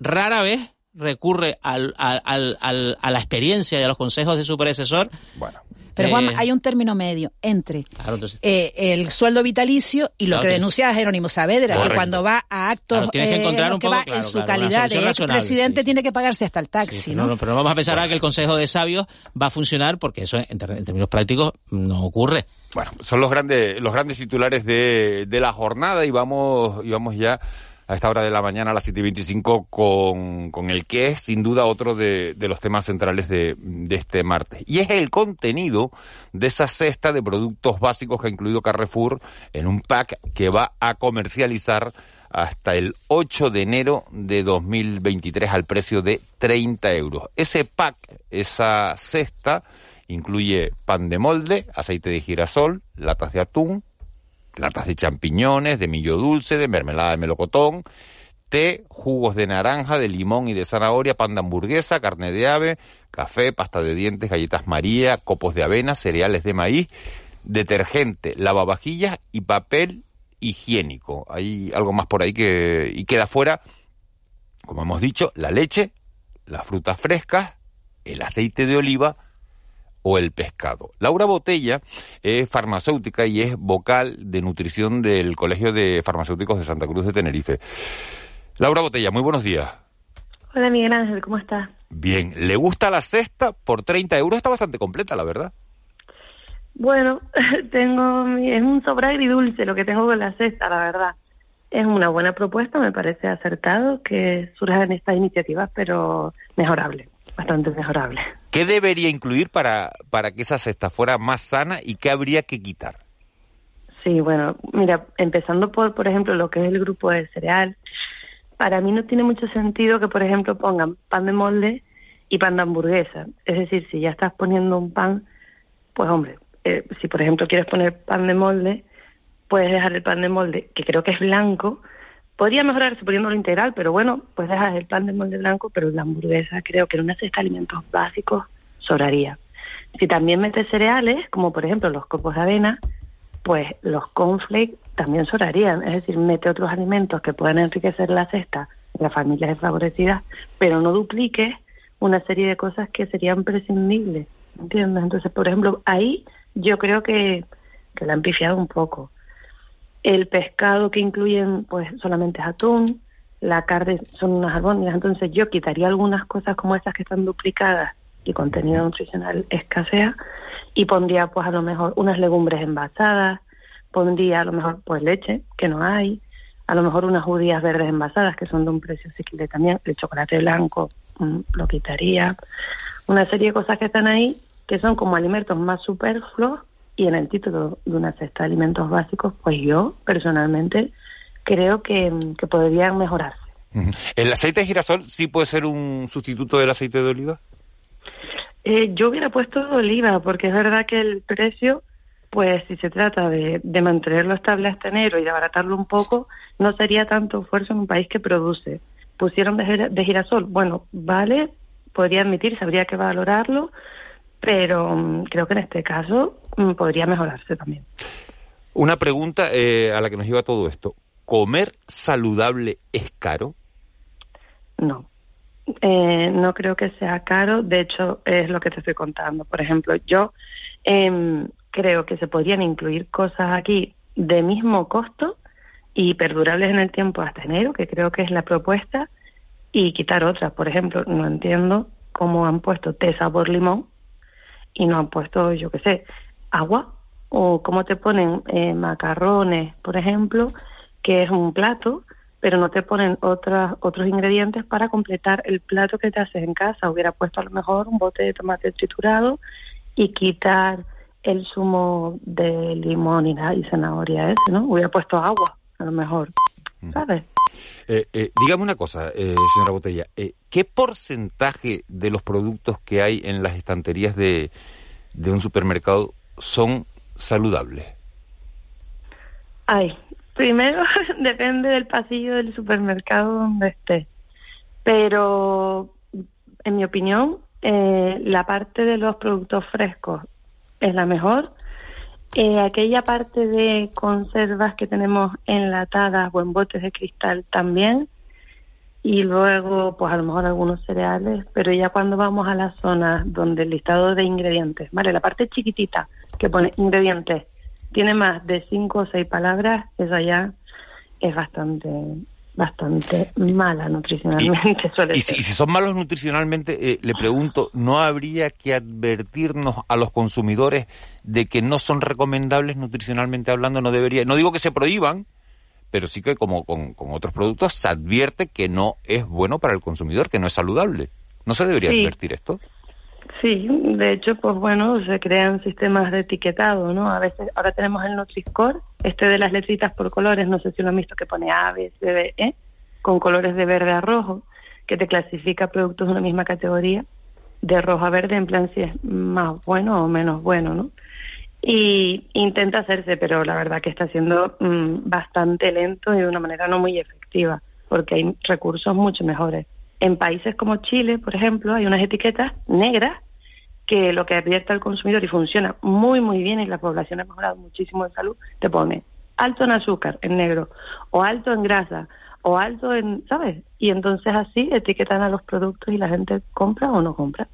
rara vez recurre al, al- al- al- a la experiencia y a los consejos de su predecesor. Bueno, Pero Eh, Juanma, hay un término medio entre Claro, entonces, eh, el sueldo vitalicio y lo Claro, que denuncia Jerónimo Saavedra, que cuando va a actos Claro, tienes que eh, encontrar en lo un que poco, va claro, en su calidad de expresidente sí. tiene que pagarse hasta el taxi, Sí, ¿no? pero, no, pero no vamos a pensar a que el Consejo de Sabios va a funcionar porque eso en, ter- en términos prácticos no ocurre. Bueno, son los grandes, los grandes titulares de, de la jornada y vamos, y vamos ya a esta hora de la mañana a las 7 y 25 con, con el que es sin duda otro de, de los temas centrales de, de este martes. Y es el contenido de esa cesta de productos básicos que ha incluido Carrefour en un pack que va a comercializar hasta el 8 de enero de 2023 al precio de 30 euros. Ese pack, esa cesta, incluye pan de molde, aceite de girasol, latas de atún, latas de champiñones, de millo dulce, de mermelada de melocotón, té, jugos de naranja, de limón y de zanahoria, pan de hamburguesa, carne de ave, café, pasta de dientes, galletas María, copos de avena, cereales de maíz, detergente, lavavajillas y papel higiénico. Hay algo más por ahí que y queda fuera, como hemos dicho, la leche, las frutas frescas, el aceite de oliva o el pescado. Laura Botella es farmacéutica y es vocal de nutrición del Colegio de Farmacéuticos de Santa Cruz de Tenerife. Laura Botella, muy buenos días. Hola Miguel Ángel, ¿cómo estás? Bien, ¿le gusta la cesta por 30 euros? Está bastante completa, la verdad. Bueno, tengo es un sobra agridulce lo que tengo con la cesta, la verdad. Es una buena propuesta, me parece acertado que surjan estas iniciativas, pero mejorable, bastante mejorable. ¿Qué debería incluir para, para que esa cesta fuera más sana y qué habría que quitar? Sí, bueno, mira, empezando por, por ejemplo, lo que es el grupo de cereal, para mí no tiene mucho sentido que, por ejemplo, pongan pan de molde y pan de hamburguesa. Es decir, si ya estás poniendo un pan, pues hombre, eh, si por ejemplo quieres poner pan de molde, puedes dejar el pan de molde, que creo que es blanco. Podría mejorarse poniéndolo integral, pero bueno, pues dejas el pan de molde blanco, pero la hamburguesa creo que en una cesta de alimentos básicos sobraría. Si también metes cereales, como por ejemplo los copos de avena, pues los cornflakes también sobrarían. Es decir, mete otros alimentos que puedan enriquecer la cesta de las familias desfavorecidas, pero no dupliques una serie de cosas que serían prescindibles. ¿Entiendes? Entonces, por ejemplo, ahí yo creo que, que la han pifiado un poco. El pescado que incluyen, pues solamente es atún, la carne son unas albóndigas, entonces yo quitaría algunas cosas como esas que están duplicadas y contenido nutricional escasea y pondría pues a lo mejor unas legumbres envasadas, pondría a lo mejor pues leche, que no hay, a lo mejor unas judías verdes envasadas que son de un precio asequible también, el chocolate blanco mm, lo quitaría, una serie de cosas que están ahí que son como alimentos más superfluos y en el título de una cesta de alimentos básicos, pues yo personalmente creo que, que podrían mejorarse. ¿El aceite de girasol sí puede ser un sustituto del aceite de oliva? Eh, yo hubiera puesto de oliva, porque es verdad que el precio, pues si se trata de, de mantenerlo estable hasta enero y de abaratarlo un poco, no sería tanto esfuerzo en un país que produce. Pusieron de, de girasol, bueno, vale, podría admitirse, habría que valorarlo, pero mm, creo que en este caso mm, podría mejorarse también. Una pregunta eh, a la que nos lleva todo esto. ¿Comer saludable es caro? no. Eh, no creo que sea caro, de hecho es lo que te estoy contando. Por ejemplo, yo em, creo que se podrían incluir cosas aquí de mismo costo y perdurables en el tiempo hasta enero, que creo que es la propuesta, y quitar otras. Por ejemplo, no entiendo cómo han puesto té sabor limón y no han puesto, yo qué sé, agua, o cómo te ponen eh, macarrones, por ejemplo, que es un plato, pero no te ponen otras, otros ingredientes para completar el plato que te haces en casa. Hubiera puesto a lo mejor un bote de tomate triturado y quitar el zumo de limón y, y zanahoria ese, ¿no? Hubiera puesto agua, a lo mejor, ¿sabes? Eh, eh, dígame una cosa, eh, señora Botella, eh, ¿qué porcentaje de los productos que hay en las estanterías de, un supermercado son saludables? Ay, primero depende del pasillo del supermercado donde esté, pero en mi opinión, eh, la parte de los productos frescos es la mejor. Eh, aquella parte de conservas que tenemos enlatadas o en botes de cristal también. Y luego, pues a lo mejor algunos cereales, pero ya cuando vamos a las zonas donde el listado de ingredientes, ¿vale? La parte chiquitita que pone ingredientes tiene más de cinco o seis palabras, esa ya es bastante bastante mala nutricionalmente. Y, y, si, y si, son malos nutricionalmente, eh, le pregunto, ¿no habría que advertirnos a los consumidores de que no son recomendables nutricionalmente hablando? No debería, no digo que se prohíban, pero sí que como con, con otros productos se advierte que no es bueno para el consumidor, que no es saludable. ¿No se debería Sí. advertir esto? Sí, de hecho, pues bueno, se crean sistemas de etiquetado, ¿no? A veces, ahora tenemos el Nutri-Score, este de las letritas por colores, no sé si lo han visto, que pone A, B, C, D, E, con colores de verde a rojo, que te clasifica productos de una misma categoría, de rojo a verde, en plan si es más bueno o menos bueno, ¿no? Y intenta hacerse, pero la verdad que está siendo mm, bastante lento y de una manera no muy efectiva, porque hay recursos mucho mejores. En países como Chile, por ejemplo, hay unas etiquetas negras que lo que advierte al consumidor y funciona muy, muy bien y la población ha mejorado muchísimo en salud, te pone alto en azúcar, en negro, o alto en grasa, o alto en, ¿sabes? Y entonces así etiquetan a los productos y la gente compra o no compra.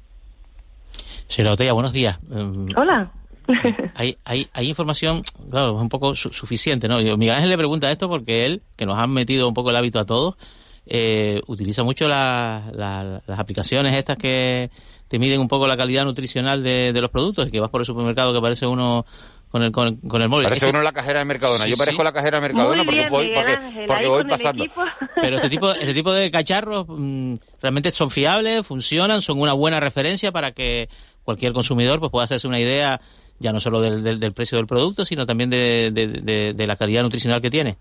Señora Botella, buenos días. Um, Hola. hay, hay, hay información, claro, es un poco su suficiente, ¿no? Yo, Miguel Ángel le pregunta esto porque él, que nos han metido un poco el hábito a todos, eh, utiliza mucho la, la, las aplicaciones estas que te miden un poco la calidad nutricional de, de los productos, que vas por el supermercado que parece uno con el, con, con el móvil. Parece Es que- uno en la cajera de Mercadona. Sí, Yo parezco sí. la cajera de Mercadona Muy porque voy, porque, Ángel, porque ahí voy pasando. Pero este tipo, este tipo de cacharros mm, realmente son fiables, funcionan, son una buena referencia para que cualquier consumidor pues pueda hacerse una idea ya no solo del, del, del precio del producto, sino también de, de, de- de la calidad nutricional que tiene.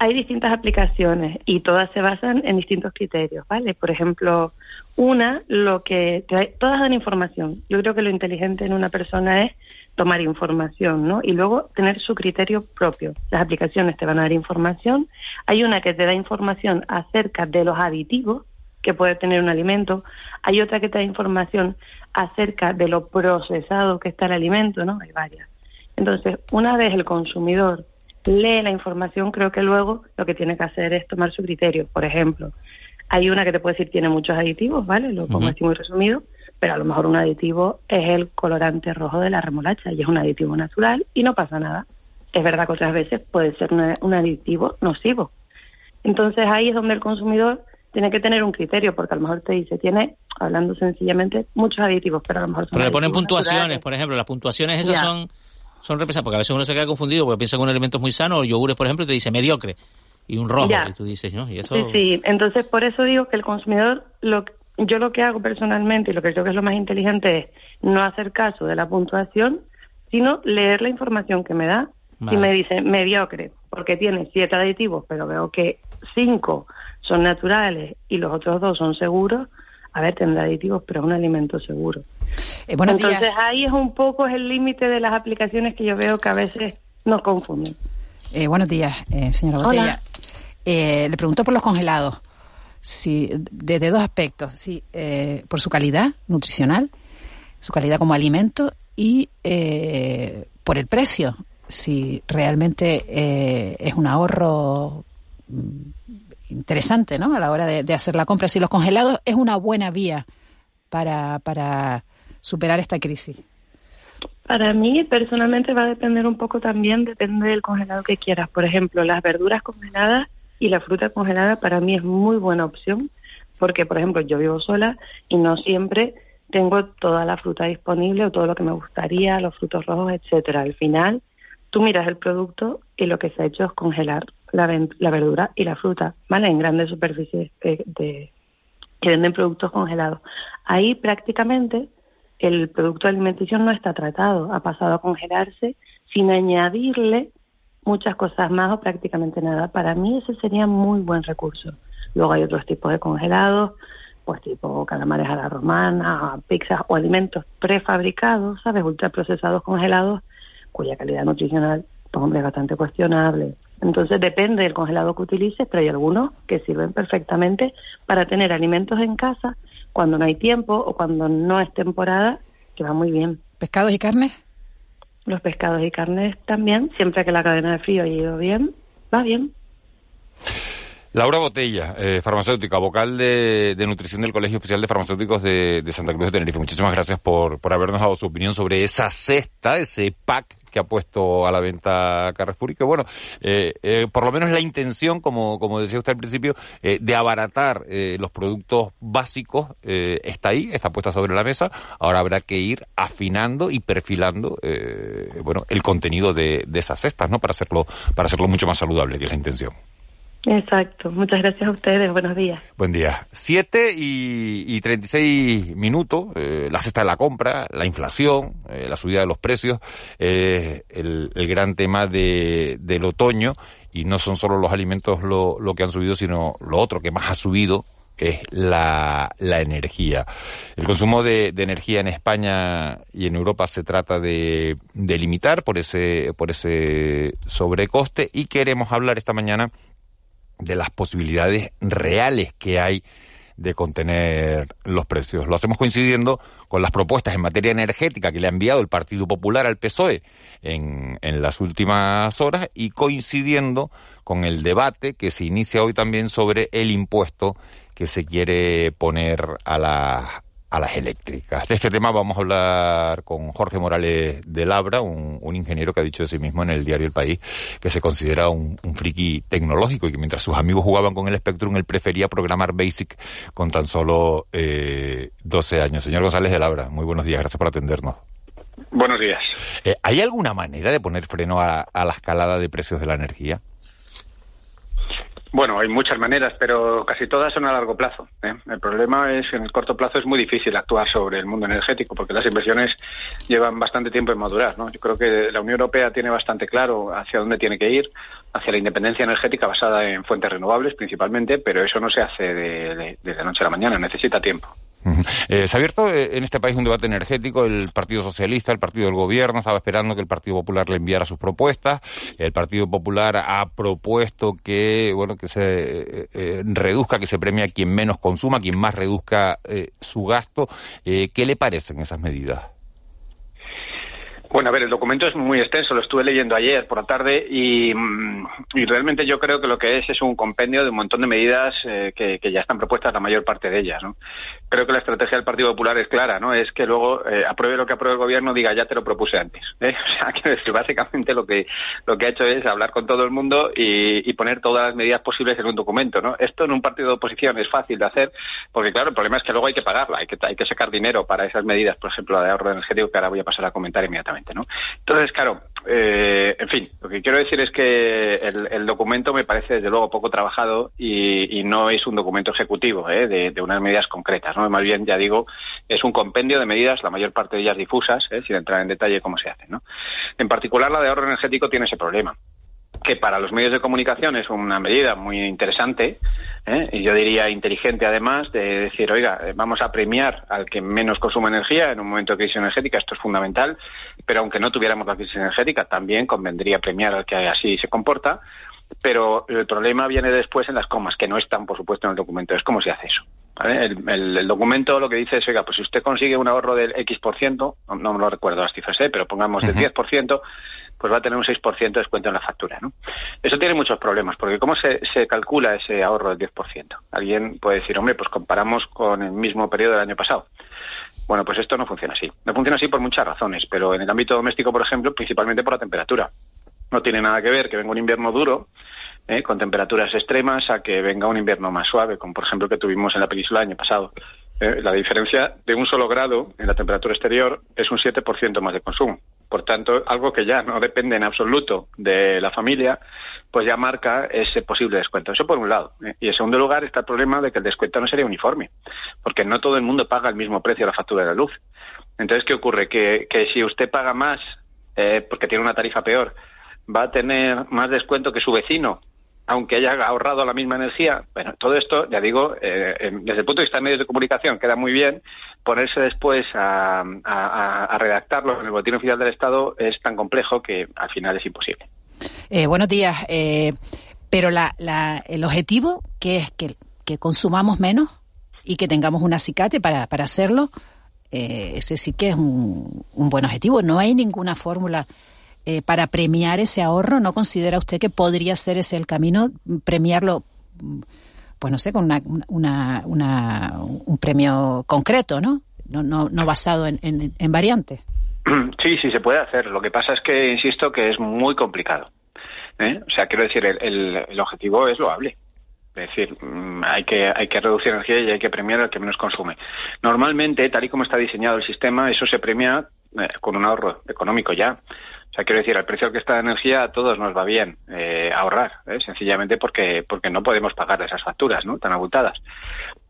Hay distintas aplicaciones y todas se basan en distintos criterios, ¿vale? Por ejemplo, una, lo que todas dan información. Yo creo que lo inteligente en una persona es tomar información, ¿no? Y luego tener su criterio propio. Las aplicaciones te van a dar información. Hay una que te da información acerca de los aditivos que puede tener un alimento. Hay otra que te da información acerca de lo procesado que está el alimento, ¿no? Hay varias. Entonces, una vez el consumidor lee la información, creo que luego lo que tiene que hacer es tomar su criterio. Por ejemplo, hay una que te puede decir tiene muchos aditivos, ¿vale? Lo pongo Ujú. así muy resumido, pero a lo mejor un aditivo es el colorante rojo de la remolacha y es un aditivo natural y no pasa nada. Es verdad que otras veces puede ser una- un aditivo nocivo. Entonces ahí es donde el consumidor tiene que tener un criterio, porque a lo mejor te dice, tiene, hablando sencillamente, muchos aditivos, pero a lo mejor son Pero le ponen puntuaciones, naturales. por ejemplo, las puntuaciones esas Ya. son son represas, porque a veces uno se queda confundido porque piensa que un alimento es muy sano, yogures, por ejemplo, y te dice mediocre, y un rojo, Ya. y tú dices, ¿no? Y. Sí, sí. Entonces, por eso digo que el consumidor, lo, yo lo que hago personalmente y lo que creo que es lo más inteligente es no hacer caso de la puntuación, sino leer la información que me da. Vale. Si me dice mediocre, porque tiene siete aditivos, pero veo que cinco son naturales y los otros dos son seguros, a ver, tendrá aditivos, pero es un alimento seguro. Eh, Entonces días. ahí es un poco es el límite de las aplicaciones que yo veo que a veces nos confunden. Eh, buenos días, eh, señora Hola. Botella. Eh, le pregunto por los congelados. Si, desde dos aspectos. Si, eh, por su calidad nutricional, su calidad como alimento y eh, por el precio. Si realmente eh, es un ahorro mm, interesante, ¿no? A la hora de, hacer la compra. Si los congelados es una buena vía para, para superar esta crisis. Para mí, personalmente, va a depender un poco también, depende del congelado que quieras. Por ejemplo, las verduras congeladas y la fruta congelada para mí es muy buena opción, porque, por ejemplo, yo vivo sola y no siempre tengo toda la fruta disponible o todo lo que me gustaría, los frutos rojos, etcétera. Al final, tú miras el producto y lo que se ha hecho es congelar la, la verdura y la fruta, ¿vale? En grandes superficies de, que venden productos congelados. Ahí prácticamente el producto alimenticio no está tratado, ha pasado a congelarse sin añadirle muchas cosas más o prácticamente nada. Para mí ese sería muy buen recurso. Luego hay otros tipos de congelados, pues tipo calamares a la romana, pizzas o alimentos prefabricados, ¿sabes? Ultraprocesados congelados, cuya calidad nutricional, pues hombre, es bastante cuestionable. Entonces depende del congelado que utilices, pero hay algunos que sirven perfectamente para tener alimentos en casa cuando no hay tiempo o cuando no es temporada, que va muy bien. ¿Pescados y carnes? Los pescados y carnes también, siempre que la cadena de frío haya ido bien, va bien. Laura Botella, eh, farmacéutica, vocal de, nutrición del Colegio Oficial de Farmacéuticos de, Santa Cruz de Tenerife. Muchísimas gracias por, por habernos dado su opinión sobre esa cesta, ese pack que ha puesto a la venta Carrefour y que bueno, eh, eh, por lo menos la intención, como, como decía usted al principio, eh, de abaratar los productos básicos está ahí, está puesta sobre la mesa. Ahora habrá que ir afinando y perfilando bueno el contenido de, de esas cestas, ¿no? Para hacerlo para hacerlo mucho más saludable, que es la intención. Exacto. Muchas gracias a ustedes. Buenos días. Buen día. Siete y, y 36 minutos. Eh, la cesta de la compra, la inflación, eh, la subida de los precios, eh, el, gran tema de, del otoño. Y no son solo los alimentos lo, que han subido, sino lo otro que más ha subido es la, energía. El consumo de, de, energía en España y en Europa se trata de, de limitar por ese, por ese sobrecoste y queremos hablar esta mañana de las posibilidades reales que hay de contener los precios. Lo hacemos coincidiendo con las propuestas en materia energética que le ha enviado el Partido Popular al PSOE en, en las últimas horas y coincidiendo con el debate que se inicia hoy también sobre el impuesto que se quiere poner a las a las eléctricas. De este tema vamos a hablar con Jorge Morales de Labra, un, ingeniero que ha dicho de sí mismo en el diario El País que se considera un, friki tecnológico y que mientras sus amigos jugaban con el Spectrum, él prefería programar BASIC con tan solo eh, 12 años. Señor González de Labra, muy buenos días, gracias por atendernos. Buenos días. Eh, ¿Hay alguna manera de poner freno a la escalada de precios de la energía? Bueno, hay muchas maneras, pero casi todas son a largo plazo. ¿eh? El problema es que en el corto plazo es muy difícil actuar sobre el mundo energético porque las inversiones llevan bastante tiempo en madurar. ¿no? Yo creo que la Unión Europea tiene bastante claro hacia dónde tiene que ir, hacia la independencia energética basada en fuentes renovables principalmente, pero eso no se hace de, de la noche a la mañana, necesita tiempo. Eh, se ha abierto eh, en este país un debate energético. El Partido Socialista, el Partido del Gobierno, estaba esperando que el Partido Popular le enviara sus propuestas. El Partido Popular ha propuesto que, bueno, que se eh, reduzca, que se premie a quien menos consuma, quien más reduzca su gasto. ¿Qué le parecen esas medidas? Bueno, a ver, el documento es muy extenso, lo estuve leyendo ayer por la tarde y, mm, realmente yo creo que lo que es es un compendio de un montón de medidas eh, que, ya están propuestas, la mayor parte de ellas. ¿no? Creo que la estrategia del Partido Popular es clara, ¿no? Es que luego eh, apruebe lo que apruebe el gobierno, diga ya te lo propuse antes. ¿eh? O sea, que básicamente lo que lo que ha hecho es hablar con todo el mundo y, poner todas las medidas posibles en un documento, ¿no? Esto en un partido de oposición es fácil de hacer porque claro el problema es que luego hay que pagarla, hay que hay que sacar dinero para esas medidas, por ejemplo la de ahorro energético que ahora voy a pasar a comentar inmediatamente. Entonces, claro, eh, en fin, lo que quiero decir es que el, documento me parece desde luego poco trabajado y, no es un documento ejecutivo ¿eh? de, unas medidas concretas, ¿no? Más bien, ya digo, es un compendio de medidas, la mayor parte de ellas difusas, ¿eh? sin entrar en detalle cómo se hace, ¿no? En particular, la de ahorro energético tiene ese problema que para los medios de comunicación es una medida muy interesante ¿eh? y yo diría inteligente además de decir, oiga, eh, vamos a premiar al que menos consume energía en un momento de crisis energética, esto es fundamental, pero aunque no tuviéramos la crisis energética, también convendría premiar al que así se comporta, pero el problema viene después en las comas, que no están, por supuesto, en el documento, es cómo se hace eso. El, documento lo que dice es, oiga, pues si usted consigue un ahorro del X%, no, no me lo recuerdo las cifras, ¿eh? pero pongamos del 10%, pues va a tener un 6% de descuento en la factura. ¿no? Eso tiene muchos problemas, porque ¿cómo se, se calcula ese ahorro del 10%? Alguien puede decir, hombre, pues comparamos con el mismo periodo del año pasado. Bueno, pues esto no funciona así. No funciona así por muchas razones, pero en el ámbito doméstico, por ejemplo, principalmente por la temperatura. No tiene nada que ver que venga un invierno duro, ¿eh? con temperaturas extremas, a que venga un invierno más suave, como por ejemplo que tuvimos en la península el año pasado. ¿Eh? la diferencia de un solo grado en la temperatura exterior es un 7% más de consumo. Por tanto, algo que ya no depende en absoluto de la familia, pues ya marca ese posible descuento. Eso por un lado. ¿eh? Y en segundo lugar está el problema de que el descuento no sería uniforme, porque no todo el mundo paga el mismo precio de la factura de la luz. Entonces, ¿qué ocurre? Que, que si usted paga más eh, porque tiene una tarifa peor, va a tener más descuento que su vecino aunque haya ahorrado la misma energía. Bueno, todo esto, ya digo, eh, desde el punto de vista de medios de comunicación queda muy bien. Ponerse después a, redactarlo en el Boletín Oficial del Estado es tan complejo que al final es imposible. Eh, buenos días. Eh, pero la, el objetivo, que es que, consumamos menos y que tengamos un acicate para, hacerlo, ese sí que es un, un buen objetivo. No hay ninguna fórmula eh, para premiar ese ahorro? ¿No considera usted que podría ser ese el camino, premiarlo, pues no sé, con una, un premio concreto, ¿no? No, no, no basado en, en, variantes. Sí, sí, se puede hacer. Lo que pasa es que, insisto, que es muy complicado. ¿eh? O sea, quiero decir, el, el, objetivo es loable. Es decir, mm, hay que, hay que reducir energía y hay que premiar al que menos consume. Normalmente, tal y como está diseñado el sistema, eso se premia eh, con un ahorro económico ya. Quiero decir, al precio que está la energía a todos nos va bien eh, ahorrar, ¿eh? sencillamente porque, porque no podemos pagar esas facturas ¿no? tan abultadas.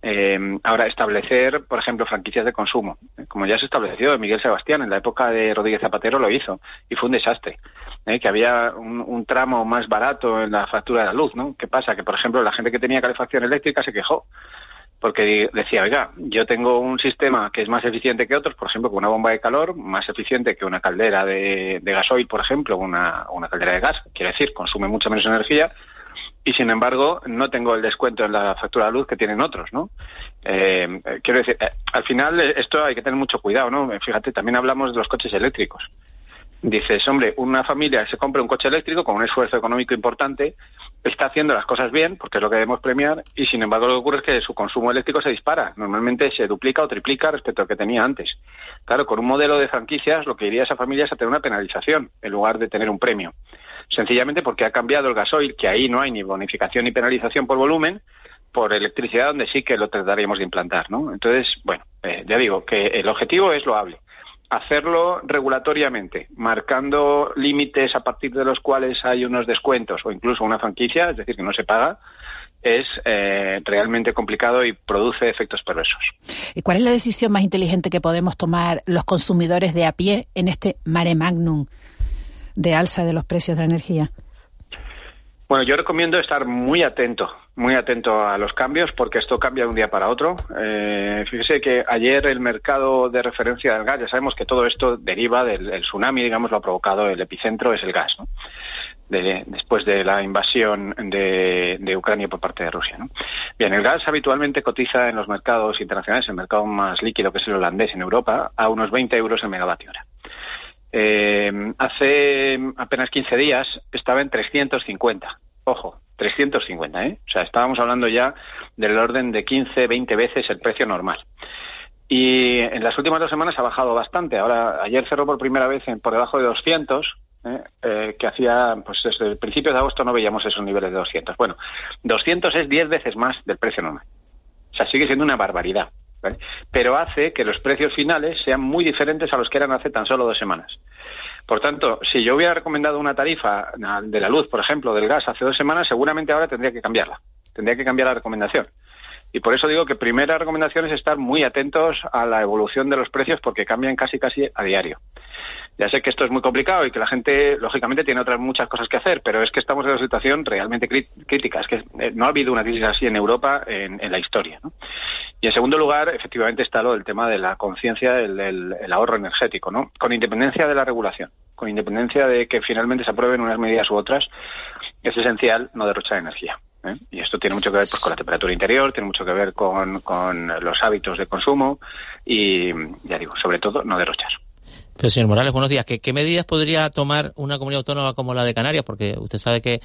Eh, ahora, establecer, por ejemplo, franquicias de consumo. Como ya se estableció, Miguel Sebastián en la época de Rodríguez Zapatero lo hizo y fue un desastre. Que había un, un, tramo más barato en la factura de la luz. ¿no? ¿Qué pasa? Que, por ejemplo, la gente que tenía calefacción eléctrica se quejó porque decía, oiga, yo tengo un sistema que es más eficiente que otros, por ejemplo, con una bomba de calor, más eficiente que una caldera de, gasoil, por ejemplo, una, una caldera de gas, quiere decir, consume mucha menos energía, y sin embargo no tengo el descuento en la factura de luz que tienen otros, ¿no? Eh, quiero decir, eh, al final esto hay que tener mucho cuidado, ¿no? Fíjate, también hablamos de los coches eléctricos. Dices, hombre, una familia se compra un coche eléctrico con un esfuerzo económico importante, está haciendo las cosas bien, porque es lo que debemos premiar, y sin embargo lo que ocurre es que su consumo eléctrico se dispara. Normalmente se duplica o triplica respecto al que tenía antes. Claro, con un modelo de franquicias lo que iría a esa familia es a tener una penalización en lugar de tener un premio. Sencillamente porque ha cambiado el gasoil, que ahí no hay ni bonificación ni penalización por volumen, por electricidad, donde sí que lo trataríamos de implantar, ¿no? Entonces, bueno, eh, ya digo que el objetivo es loable hacerlo regulatoriamente, marcando límites a partir de los cuales hay unos descuentos o incluso una franquicia, es decir, que no se paga, es eh, realmente complicado y produce efectos perversos. ¿Y cuál es la decisión más inteligente que podemos tomar los consumidores de a pie en este mare magnum de alza de los precios de la energía? Bueno, yo recomiendo estar muy atento, muy atento a los cambios, porque esto cambia de un día para otro. Eh, fíjese que ayer el mercado de referencia del gas, ya sabemos que todo esto deriva del tsunami, digamos, lo ha provocado el epicentro, es el gas, ¿no? después de la invasión de, Ucrania por parte de Rusia. ¿no? Bien, el gas habitualmente cotiza en los mercados internacionales, el mercado más líquido que es el holandés en Europa, a unos 20 euros el megavatio hora. Eh, hace apenas 15 días estaba en 350. Ojo, 350, ¿eh? O sea, estábamos hablando ya del orden de 15, 20 veces el precio normal. Y en las últimas dos semanas ha bajado bastante. Ahora, ayer cerró por primera vez en, por debajo de 200, ¿eh? eh, que hacía, pues desde el principio de agosto no veíamos esos niveles de 200. Bueno, 200 es 10 veces más del precio normal. O sea, sigue siendo una barbaridad pero hace que los precios finales sean muy diferentes a los que eran hace tan solo dos semanas. Por tanto, si yo hubiera recomendado una tarifa de la luz, por ejemplo, del gas hace dos semanas, seguramente ahora tendría que cambiarla. Tendría que cambiar la recomendación. Y por eso digo que primera recomendación es estar muy atentos a la evolución de los precios porque cambian casi casi a diario. Ya sé que esto es muy complicado y que la gente, lógicamente, tiene otras muchas cosas que hacer, pero es que estamos en una situación realmente crítica. Es que eh, no ha habido una crisis así en Europa en, la historia. Y en segundo lugar, efectivamente, está lo del tema de la conciencia del, ahorro energético, ¿no? Con independencia de la regulación, con independencia de que finalmente se aprueben unas medidas u otras, es esencial no derrochar energía. ¿eh? Y esto tiene mucho que ver pues, con la temperatura interior, tiene mucho que ver con los hábitos de consumo y, ya digo, sobre todo, no derrochar. Pero señor Morales, buenos días. ¿Qué, medidas podría tomar una comunidad autónoma como la de Canarias? Porque usted sabe que,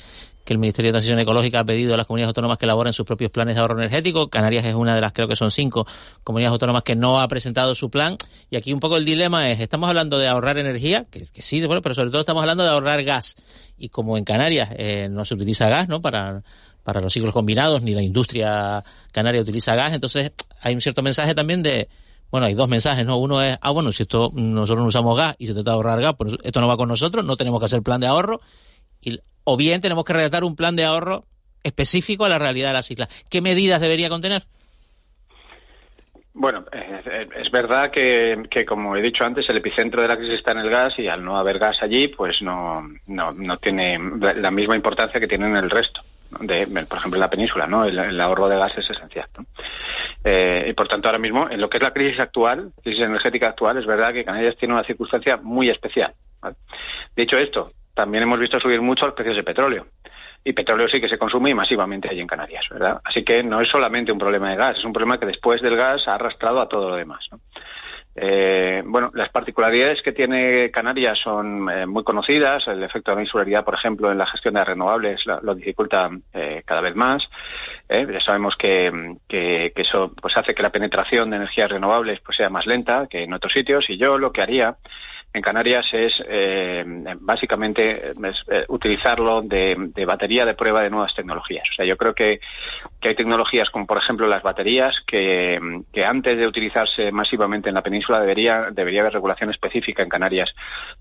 el Ministerio de Transición Ecológica ha pedido a las comunidades autónomas que elaboren sus propios planes de ahorro energético. Canarias es una de las, creo que son cinco comunidades autónomas que no ha presentado su plan. Y aquí un poco el dilema es, estamos hablando de ahorrar energía, que, sí, bueno, pero sobre todo estamos hablando de ahorrar gas. Y como en Canarias eh, no se utiliza gas, ¿no? Para, para los ciclos combinados, ni la industria canaria utiliza gas, entonces hay un cierto mensaje también de, bueno, hay dos mensajes, ¿no? Uno es, ah, bueno, si esto nosotros no usamos gas y se trata de ahorrar gas, pues esto no va con nosotros, no tenemos que hacer plan de ahorro. Y, o bien tenemos que redactar un plan de ahorro específico a la realidad de las islas. ¿Qué medidas debería contener? Bueno, es, verdad que, que, como he dicho antes, el epicentro de la crisis está en el gas y al no haber gas allí, pues no, no, no tiene la misma importancia que tiene en el resto. De, por ejemplo, en la península, ¿no? El, ahorro de gas es esencial. Eh, y por tanto, ahora mismo, en lo que es la crisis actual, crisis energética actual, es verdad que Canarias tiene una circunstancia muy especial. Dicho esto, también hemos visto subir mucho los precios de petróleo. Y petróleo sí que se consume masivamente allí en Canarias, ¿verdad? Así que no es solamente un problema de gas, es un problema que después del gas ha arrastrado a todo lo demás. Eh, bueno, las particularidades que tiene Canarias son eh, muy conocidas. El efecto de la insularidad, por ejemplo, en la gestión de renovables lo, dificulta eh, cada vez más. Ya sabemos que, que, eso pues hace que la penetración de energías renovables pues sea más lenta que en otros sitios. Y yo lo que haría en Canarias es eh, básicamente eh, utilizarlo de, batería de prueba de nuevas tecnologías. O sea, yo creo que, hay tecnologías como, por ejemplo, las baterías que, antes de utilizarse masivamente en la península debería, debería haber regulación específica en Canarias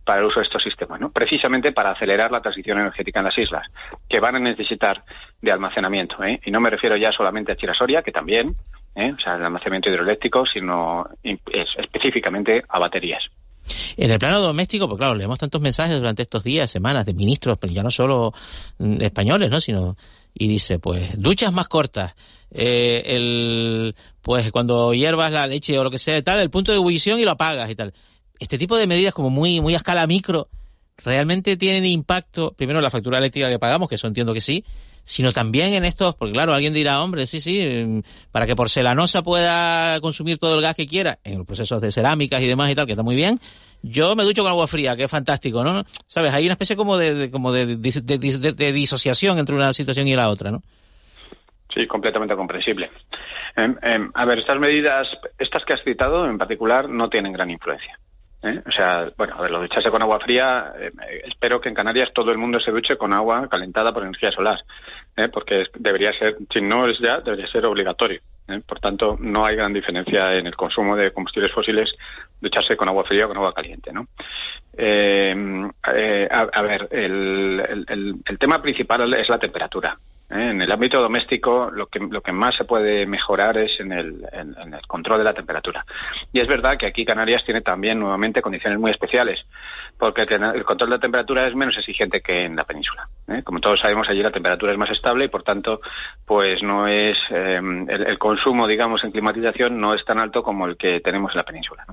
para el uso de estos sistemas, ¿no? precisamente para acelerar la transición energética en las islas, que van a necesitar de almacenamiento. ¿eh? Y no me refiero ya solamente a Chirasoria, que también, o sea, el almacenamiento hidroeléctrico, sino específicamente a baterías. En el plano doméstico, pues claro, leemos tantos mensajes durante estos días, semanas de ministros, pero ya no solo mm, españoles, ¿no? Sino, y dice, pues, duchas más cortas, eh, el, pues cuando hiervas la leche o lo que sea y tal, el punto de ebullición y lo apagas y tal. Este tipo de medidas como muy, muy a escala micro, realmente tienen impacto, primero la factura eléctrica que pagamos, que eso entiendo que sí, sino también en estos, porque claro, alguien dirá, hombre, sí, sí, mm, para que porcelanosa pueda consumir todo el gas que quiera, en los procesos de cerámicas y demás y tal, que está muy bien, yo me ducho con agua fría, que es fantástico, ¿no? ¿Sabes? Hay una especie como de, como de, disociación entre una situación y la otra, ¿no? Sí, completamente comprensible. Em, em, a ver, estas medidas, estas que has citado en particular, no tienen gran influencia. ¿Eh? O sea, bueno, a ver, lo de echarse con agua fría, eh, espero que en Canarias todo el mundo se duche con agua calentada por energía solar, ¿eh? porque debería ser, si no es ya, debería ser obligatorio. Por tanto, no hay gran diferencia en el consumo de combustibles fósiles ducharse con agua fría o con agua caliente, ¿no? a, ver, el, el tema principal es la temperatura. ¿Eh? En el ámbito doméstico lo que, lo que más se puede mejorar es en el, en, el control de la temperatura. Y es verdad que aquí Canarias tiene también nuevamente condiciones muy especiales, porque el, control de la temperatura es menos exigente que en la península. ¿eh? Como todos sabemos, allí la temperatura es más estable y por tanto, pues no es em, el, consumo, digamos, en climatización no es tan alto como el que tenemos en la península.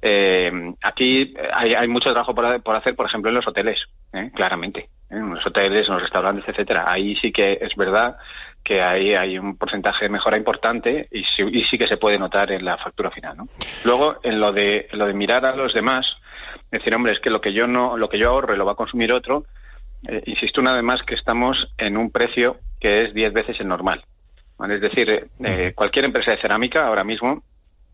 Em, aquí hay, hay, mucho trabajo por, por hacer, por ejemplo, en los hoteles, ¿eh? claramente en los hoteles, en los restaurantes, etcétera. Ahí sí que es verdad que ahí hay un porcentaje de mejora importante y sí, y sí que se puede notar en la factura final. ¿no? Luego, en lo de lo de mirar a los demás, decir, hombre, es que lo que yo no, lo que yo ahorro lo va a consumir otro. Eh, insisto una vez más que estamos en un precio que es 10 veces el normal. Es decir, eh, cualquier empresa de cerámica ahora mismo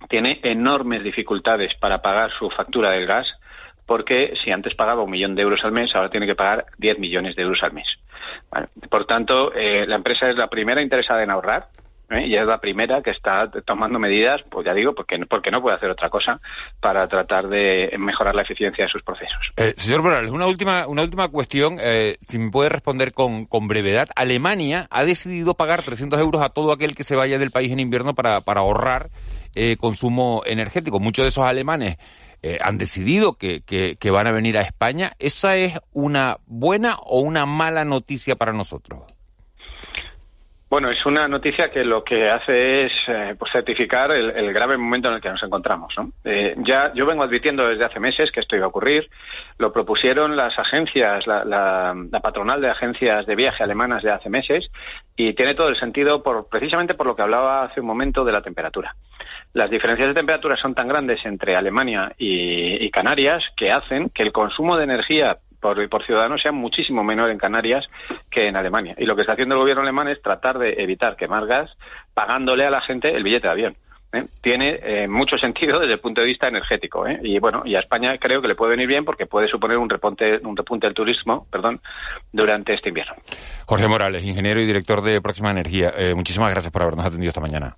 tiene enormes dificultades para pagar su factura del gas porque si antes pagaba un millón de euros al mes, ahora tiene que pagar 10 millones de euros al mes. por tanto, eh, la empresa es la primera interesada en ahorrar, ¿eh? y es la primera que está tomando medidas, pues ya digo, porque, porque no puede hacer otra cosa para tratar de mejorar la eficiencia de sus procesos. Eh, señor Morales, una última, una última cuestión, si me puede responder con, con brevedad. Alemania ha decidido pagar 300 euros a todo aquel que se vaya del país en invierno para, para ahorrar consumo energético. Muchos de esos alemanes eh, han decidido que, que, van a venir a España. ¿Esa es una buena o una mala noticia para nosotros? Bueno, es una noticia que lo que hace es eh, pues certificar el, grave momento en el que nos encontramos. ¿no? Eh, ya yo vengo advirtiendo desde hace meses que esto iba a ocurrir. Lo propusieron las agencias, la, la, patronal de agencias de viaje alemanas de hace meses y tiene todo el sentido por, precisamente por lo que hablaba hace un momento de la temperatura. Las diferencias de temperatura son tan grandes entre Alemania y, y Canarias que hacen que el consumo de energía por, por ciudadano sea muchísimo menor en Canarias que en Alemania. Y lo que está haciendo el gobierno alemán es tratar de evitar quemar gas pagándole a la gente el billete de avión. ¿eh? Tiene eh, mucho sentido desde el punto de vista energético. ¿eh? Y bueno, y a España creo que le puede venir bien porque puede suponer un repunte, un repunte del turismo perdón, durante este invierno. Jorge Morales, ingeniero y director de Próxima Energía, muchísimas gracias por habernos atendido esta mañana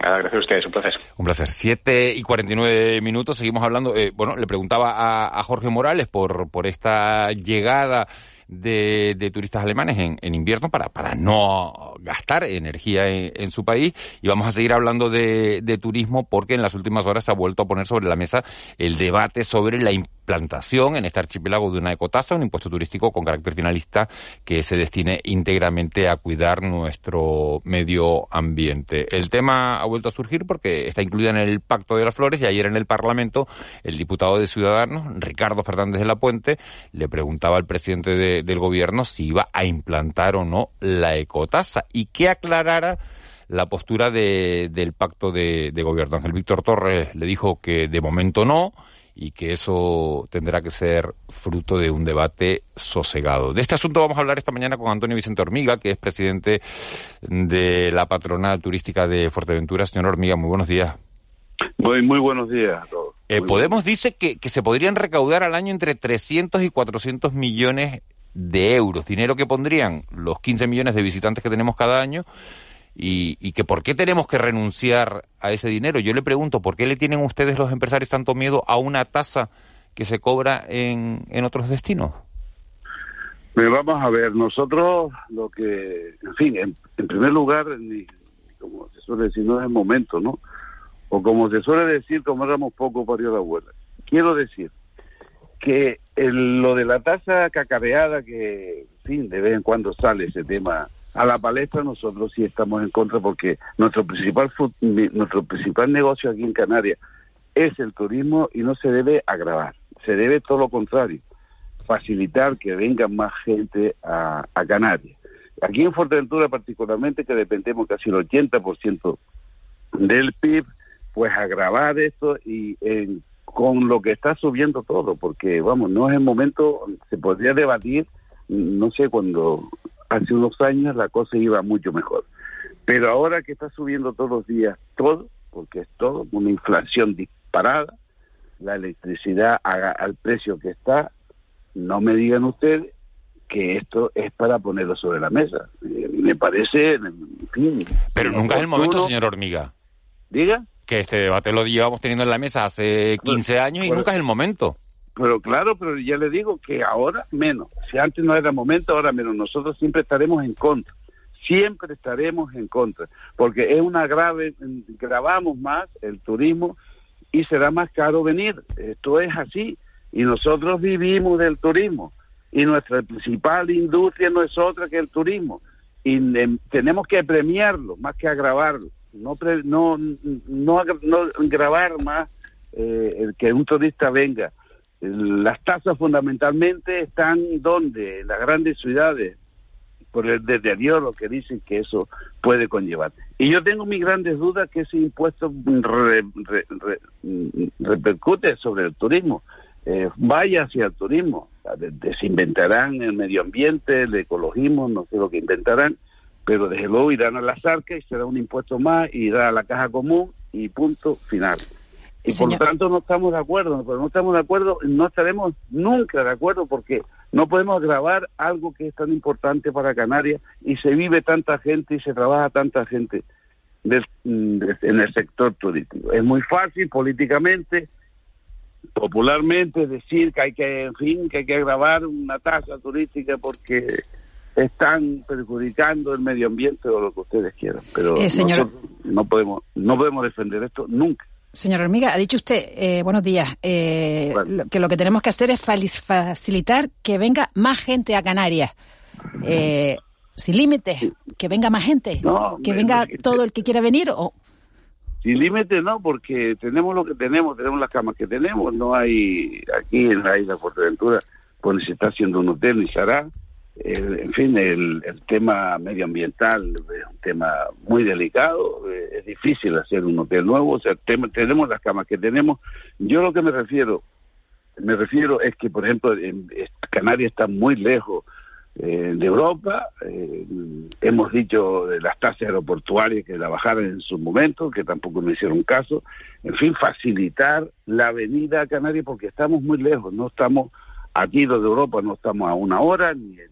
gracias a ustedes, un placer. Un placer. Siete y cuarenta y nueve minutos, seguimos hablando. Eh, bueno, le preguntaba a, a, Jorge Morales por, por esta llegada de, de turistas alemanes en, invierno para, para no gastar energía en, su país. Y vamos a seguir hablando de, de turismo porque en las últimas horas se ha vuelto a poner sobre la mesa el debate sobre la plantación en este archipiélago de una ecotasa, un impuesto turístico con carácter finalista que se destine íntegramente a cuidar nuestro medio ambiente. El tema ha vuelto a surgir porque está incluida en el Pacto de las Flores y ayer en el Parlamento el diputado de Ciudadanos, Ricardo Fernández de la Puente, le preguntaba al presidente del gobierno si iba a implantar o no la ecotasa y que aclarara la postura del pacto de, de gobierno. Ángel Víctor Torres le dijo que de momento no, y que eso tendrá que ser fruto de un debate sosegado. De este asunto vamos a hablar esta mañana con Antonio Vicente Hormiga, que es presidente de la patronal turística de Fuerteventura. Señor Hormiga, muy buenos días. Muy, muy buenos días a todos. Eh, Podemos dice que, que se podrían recaudar al año entre 300 y 400 millones de euros, dinero que pondrían los 15 millones de visitantes que tenemos cada año y, y, que por qué tenemos que renunciar a ese dinero. Yo le pregunto, ¿por qué le tienen ustedes los empresarios tanto miedo a una tasa que se cobra en, en otros destinos? vamos a ver, nosotros lo que, en fin, en, primer lugar, ni, como se suele decir, no es el momento, ¿no? O como se suele decir, como éramos poco a la abuela. Quiero decir que lo de la tasa cacareada, que, fin, de vez en cuando sale ese tema a la palestra nosotros sí estamos en contra porque nuestro principal nuestro principal negocio aquí en Canarias es el turismo y no se debe agravar, se debe todo lo contrario, facilitar que venga más gente a, Canarias. Aquí en Fuerteventura particularmente que dependemos casi el 80% del PIB, pues agravar esto y con lo que está subiendo todo, porque vamos, no es el momento, se podría debatir, no sé, cuando hace unos años la cosa iba mucho mejor. Pero ahora que está subiendo todos los días todo, porque es todo, una inflación disparada, la electricidad al precio que está, no me digan ustedes que esto es para ponerlo sobre la mesa. Eh, me parece, en fin. Pero nunca es el momento, señor Hormiga. Diga. Que este debate lo llevamos teniendo en la mesa hace 15 años y nunca es el momento. Pero claro, pero ya le digo que ahora menos. Si antes no era momento, ahora menos. Nosotros siempre estaremos en contra. Siempre estaremos en contra. Porque es una grave, grabamos más el turismo y será más caro venir. Esto es así. Y nosotros vivimos del turismo. Y nuestra principal industria no es otra que el turismo. Y tenemos que premiarlo más que agravarlo. No, no, no, no grabar más eh, que un turista venga las tasas fundamentalmente están donde, en las grandes ciudades, por el deterioro que dicen que eso puede conllevar. Y yo tengo mis grandes dudas que ese impuesto repercute sobre el turismo. Eh, vaya hacia el turismo. Desinventarán el medio ambiente, el ecologismo, no sé lo que inventarán, pero desde luego irán a las arcas y será un impuesto más, irá a la caja común y punto final. Y por lo tanto no estamos de acuerdo, pero no estamos de acuerdo, no estaremos nunca de acuerdo porque no podemos grabar algo que es tan importante para Canarias y se vive tanta gente y se trabaja tanta gente en el sector turístico. Es muy fácil políticamente, popularmente decir que hay que, en fin, que hay que grabar una tasa turística porque están perjudicando el medio ambiente o lo que ustedes quieran, pero eh, no podemos no podemos defender esto nunca. Señor Hormiga, ha dicho usted, eh, buenos días, eh, que lo que tenemos que hacer es facilitar que venga más gente a Canarias. Eh, sin límites, que venga más gente, que venga todo el que quiera venir o sin límites no, porque tenemos lo que tenemos, tenemos las camas que tenemos, no hay aquí en la isla Fuerteventura, pues se está haciendo un hotel ni será. en fin, el, tema medioambiental es un tema muy delicado, eh, es difícil hacer un hotel nuevo, o sea, tenemos las camas que tenemos. Yo lo que me refiero, me refiero es que, por ejemplo, en, Canarias está muy lejos eh, de Europa. Eh, hemos dicho de las tasas aeroportuarias que la bajaran en su momento, que tampoco me hicieron caso. En fin, facilitar la venida a Canarias porque estamos muy lejos, no estamos aquí los de Europa, no estamos a una hora ni, a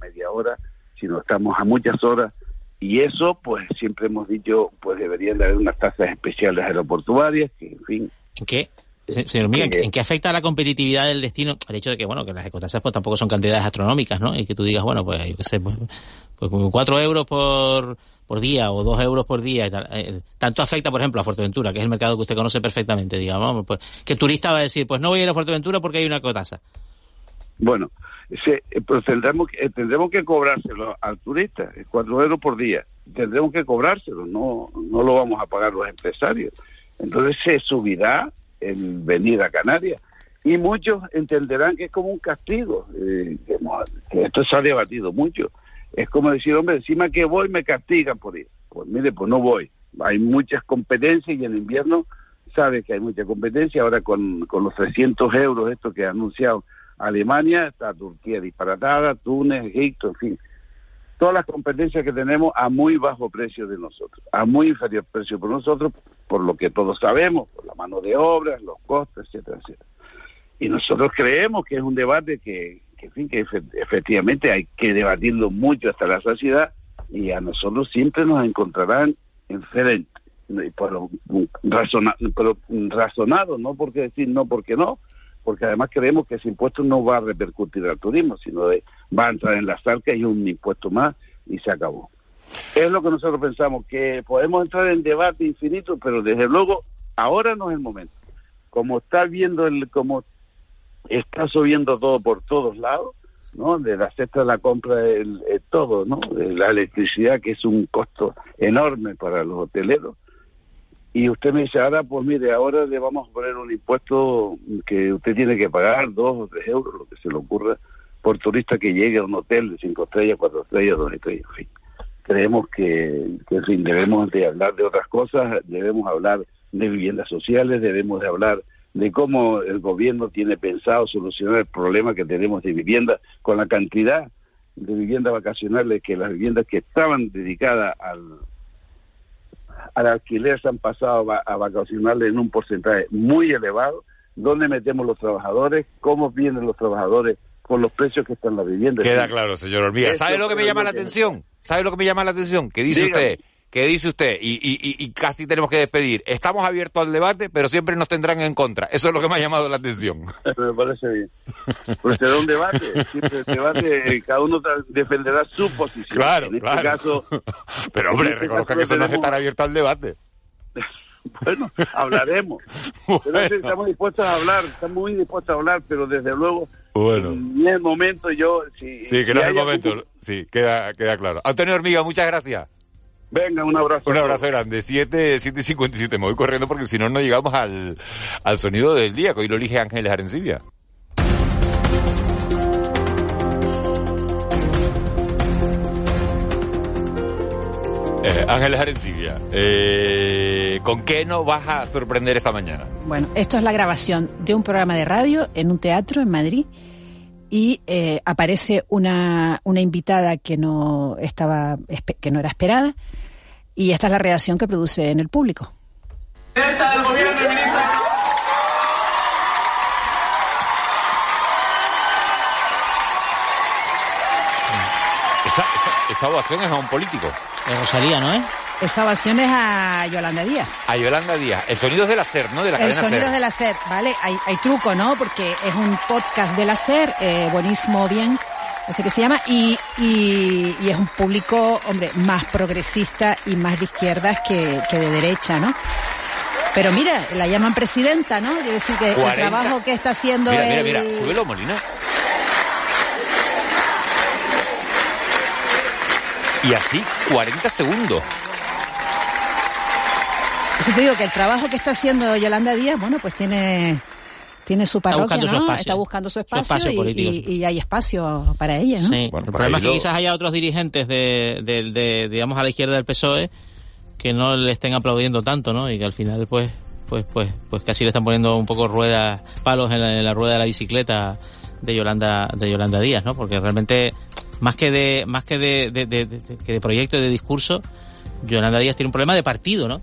media hora, sino estamos a muchas horas. Y eso, pues siempre hemos dicho, pues deberían de haber unas tasas especiales aeroportuarias, que en fin. ¿Qué? Señor Miguel, ¿en qué afecta la competitividad del destino el hecho de que, bueno, que las ecotasas pues tampoco son cantidades astronómicas, ¿no? Y que tú digas, bueno, pues, yo qué sé, pues, pues cuatro euros por, por día o dos euros por día y tal. Eh, tanto afecta, por ejemplo, a Fuerteventura, que es el mercado que usted conoce perfectamente, digamos, pues, que el turista va a decir, pues no voy a ir a Fuerteventura porque hay una ecotasa. Bueno, se, pues tendremos, eh, tendremos que cobrárselo al turista, cuatro euros por día. Tendremos que cobrárselo, no, no lo vamos a pagar los empresarios. Entonces se subirá el venir a Canarias. Y muchos entenderán que es como un castigo, eh, que, esto se ha debatido mucho. Es como decir, hombre, encima que voy me castigan por ir. Pues mire, pues no voy. Hay muchas competencias y en invierno sabe que hay mucha competencia. Ahora con, con los 300 euros, esto que ha anunciado Alemania, está Turquía disparatada, Túnez, Egipto, en fin todas las competencias que tenemos a muy bajo precio de nosotros, a muy inferior precio por nosotros, por lo que todos sabemos, por la mano de obras, los costes, etcétera, etcétera. Y nosotros creemos que es un debate que, que, fin, que efectivamente hay que debatirlo mucho hasta la saciedad y a nosotros siempre nos encontrarán en pero, pero razonado, no porque decir no porque no, porque además creemos que ese impuesto no va a repercutir al turismo, sino de, va a entrar en las arcas y un impuesto más y se acabó. Es lo que nosotros pensamos, que podemos entrar en debate infinito, pero desde luego ahora no es el momento. Como está viendo el, como está subiendo todo por todos lados, ¿no? De la cesta de la compra, el, todo, ¿no? De la electricidad, que es un costo enorme para los hoteleros, y usted me dice, ahora pues mire, ahora le vamos a poner un impuesto que usted tiene que pagar dos o tres euros, lo que se le ocurra, por turista que llegue a un hotel de cinco estrellas, cuatro estrellas, dos estrellas, en fin. Creemos que, que en fin, debemos de hablar de otras cosas, debemos hablar de viviendas sociales, debemos de hablar de cómo el gobierno tiene pensado solucionar el problema que tenemos de vivienda con la cantidad de viviendas vacacionales que las viviendas que estaban dedicadas al, al alquiler se han pasado a vacacionarle en un porcentaje muy elevado. ¿Dónde metemos los trabajadores? ¿Cómo vienen los trabajadores con los precios que están las viviendas? Queda claro, señor Hormiga. ¿Sabe lo que me llama la atención? ¿Sabe lo que me llama la atención? Que dice usted ¿Qué dice usted, y, y, y, casi tenemos que despedir, estamos abiertos al debate, pero siempre nos tendrán en contra. Eso es lo que me ha llamado la atención. Me parece bien. Pues será un debate, siempre el debate, eh, cada uno defenderá su posición. Claro, en este claro. caso... Pero hombre, este reconozca que eso no es estar abierto al debate. bueno, hablaremos. estamos dispuestos a hablar, estamos muy dispuestos a hablar, pero desde luego, bueno. en el momento yo... Si, sí, que no es el momento, sí, queda, queda claro. Antonio Hormiga, muchas gracias. Venga, un abrazo. Un abrazo grande. 7, 7 y 57. Me voy corriendo porque si no, no llegamos al, al sonido del día, que hoy lo elige Ángeles Arencibia. Eh, Ángeles Arencibia, eh, ¿con qué nos vas a sorprender esta mañana? Bueno, esto es la grabación de un programa de radio en un teatro en Madrid y eh, aparece una, una invitada que no estaba que no era esperada y esta es la reacción que produce en el público. del gobierno, ministra. Esa, esa, esa ovación es a un político. De Rosalía, ¿no es? Esa ovación es a Yolanda Díaz. A Yolanda Díaz. El sonido es de la SER, ¿no? De la El cadena sonido es de la SER, ¿vale? Hay, hay truco, ¿no? Porque es un podcast de la SER, eh, buenísimo, bien, ese que se llama, y, y, y es un público, hombre, más progresista y más de izquierdas que, que de derecha, ¿no? Pero mira, la llaman presidenta, ¿no? Quiere decir que el 40. trabajo que está haciendo Mira, mira, el... mira. Súbelo, Molina. Y así 40 segundos. Eso te digo que el trabajo que está haciendo Yolanda Díaz, bueno, pues tiene tiene su parroquia, buscando su ¿no? espacio. Está buscando su Su espacio, y- político. y, y hay espacio para ella, ¿no? Sí, el problema es que quizás haya otros dirigentes de, de- de, digamos, a la izquierda del PSOE que no le estén aplaudiendo tanto, ¿no? Y que al final, pues, pues, pues, pues casi le están poniendo un poco ruedas, palos en la, en la rueda de la bicicleta de Yolanda, de Yolanda Díaz, ¿no? Porque realmente, más que de, más que de, de, de- de- que de proyecto y de discurso, Yolanda Díaz tiene un problema de partido, ¿no?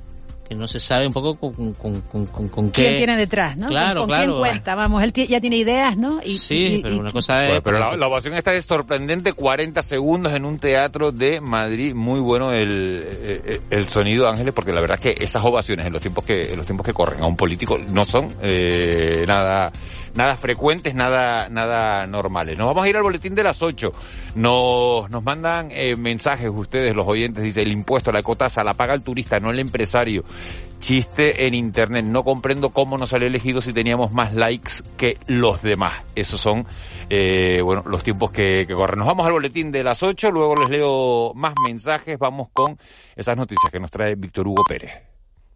Que no se sabe un poco con, con, con, con, con qué... ¿Quién tiene detrás, no? Claro, ¿Con, con claro. quién cuenta? Vamos, él ya tiene ideas, ¿no? Y, Sí, y- pero y- una cosa es... Bueno, pero la, la ovación esta es sorprendente, 40 segundos en un teatro de Madrid, muy bueno el, el, el sonido Ángeles, porque la verdad es que esas ovaciones en los tiempos que en los tiempos que corren a un político no son eh, nada nada frecuentes, nada nada normales. Nos vamos a ir al boletín de las 8. Nos nos mandan eh, mensajes ustedes los oyentes, dice el impuesto, la cotasa la paga el turista, no el empresario. Chiste en internet, no comprendo cómo nos salió elegido si teníamos más likes que los demás. Esos son, eh, bueno, los tiempos que, que corren. Nos vamos al boletín de las 8, luego les leo más mensajes, vamos con esas noticias que nos trae Víctor Hugo Pérez.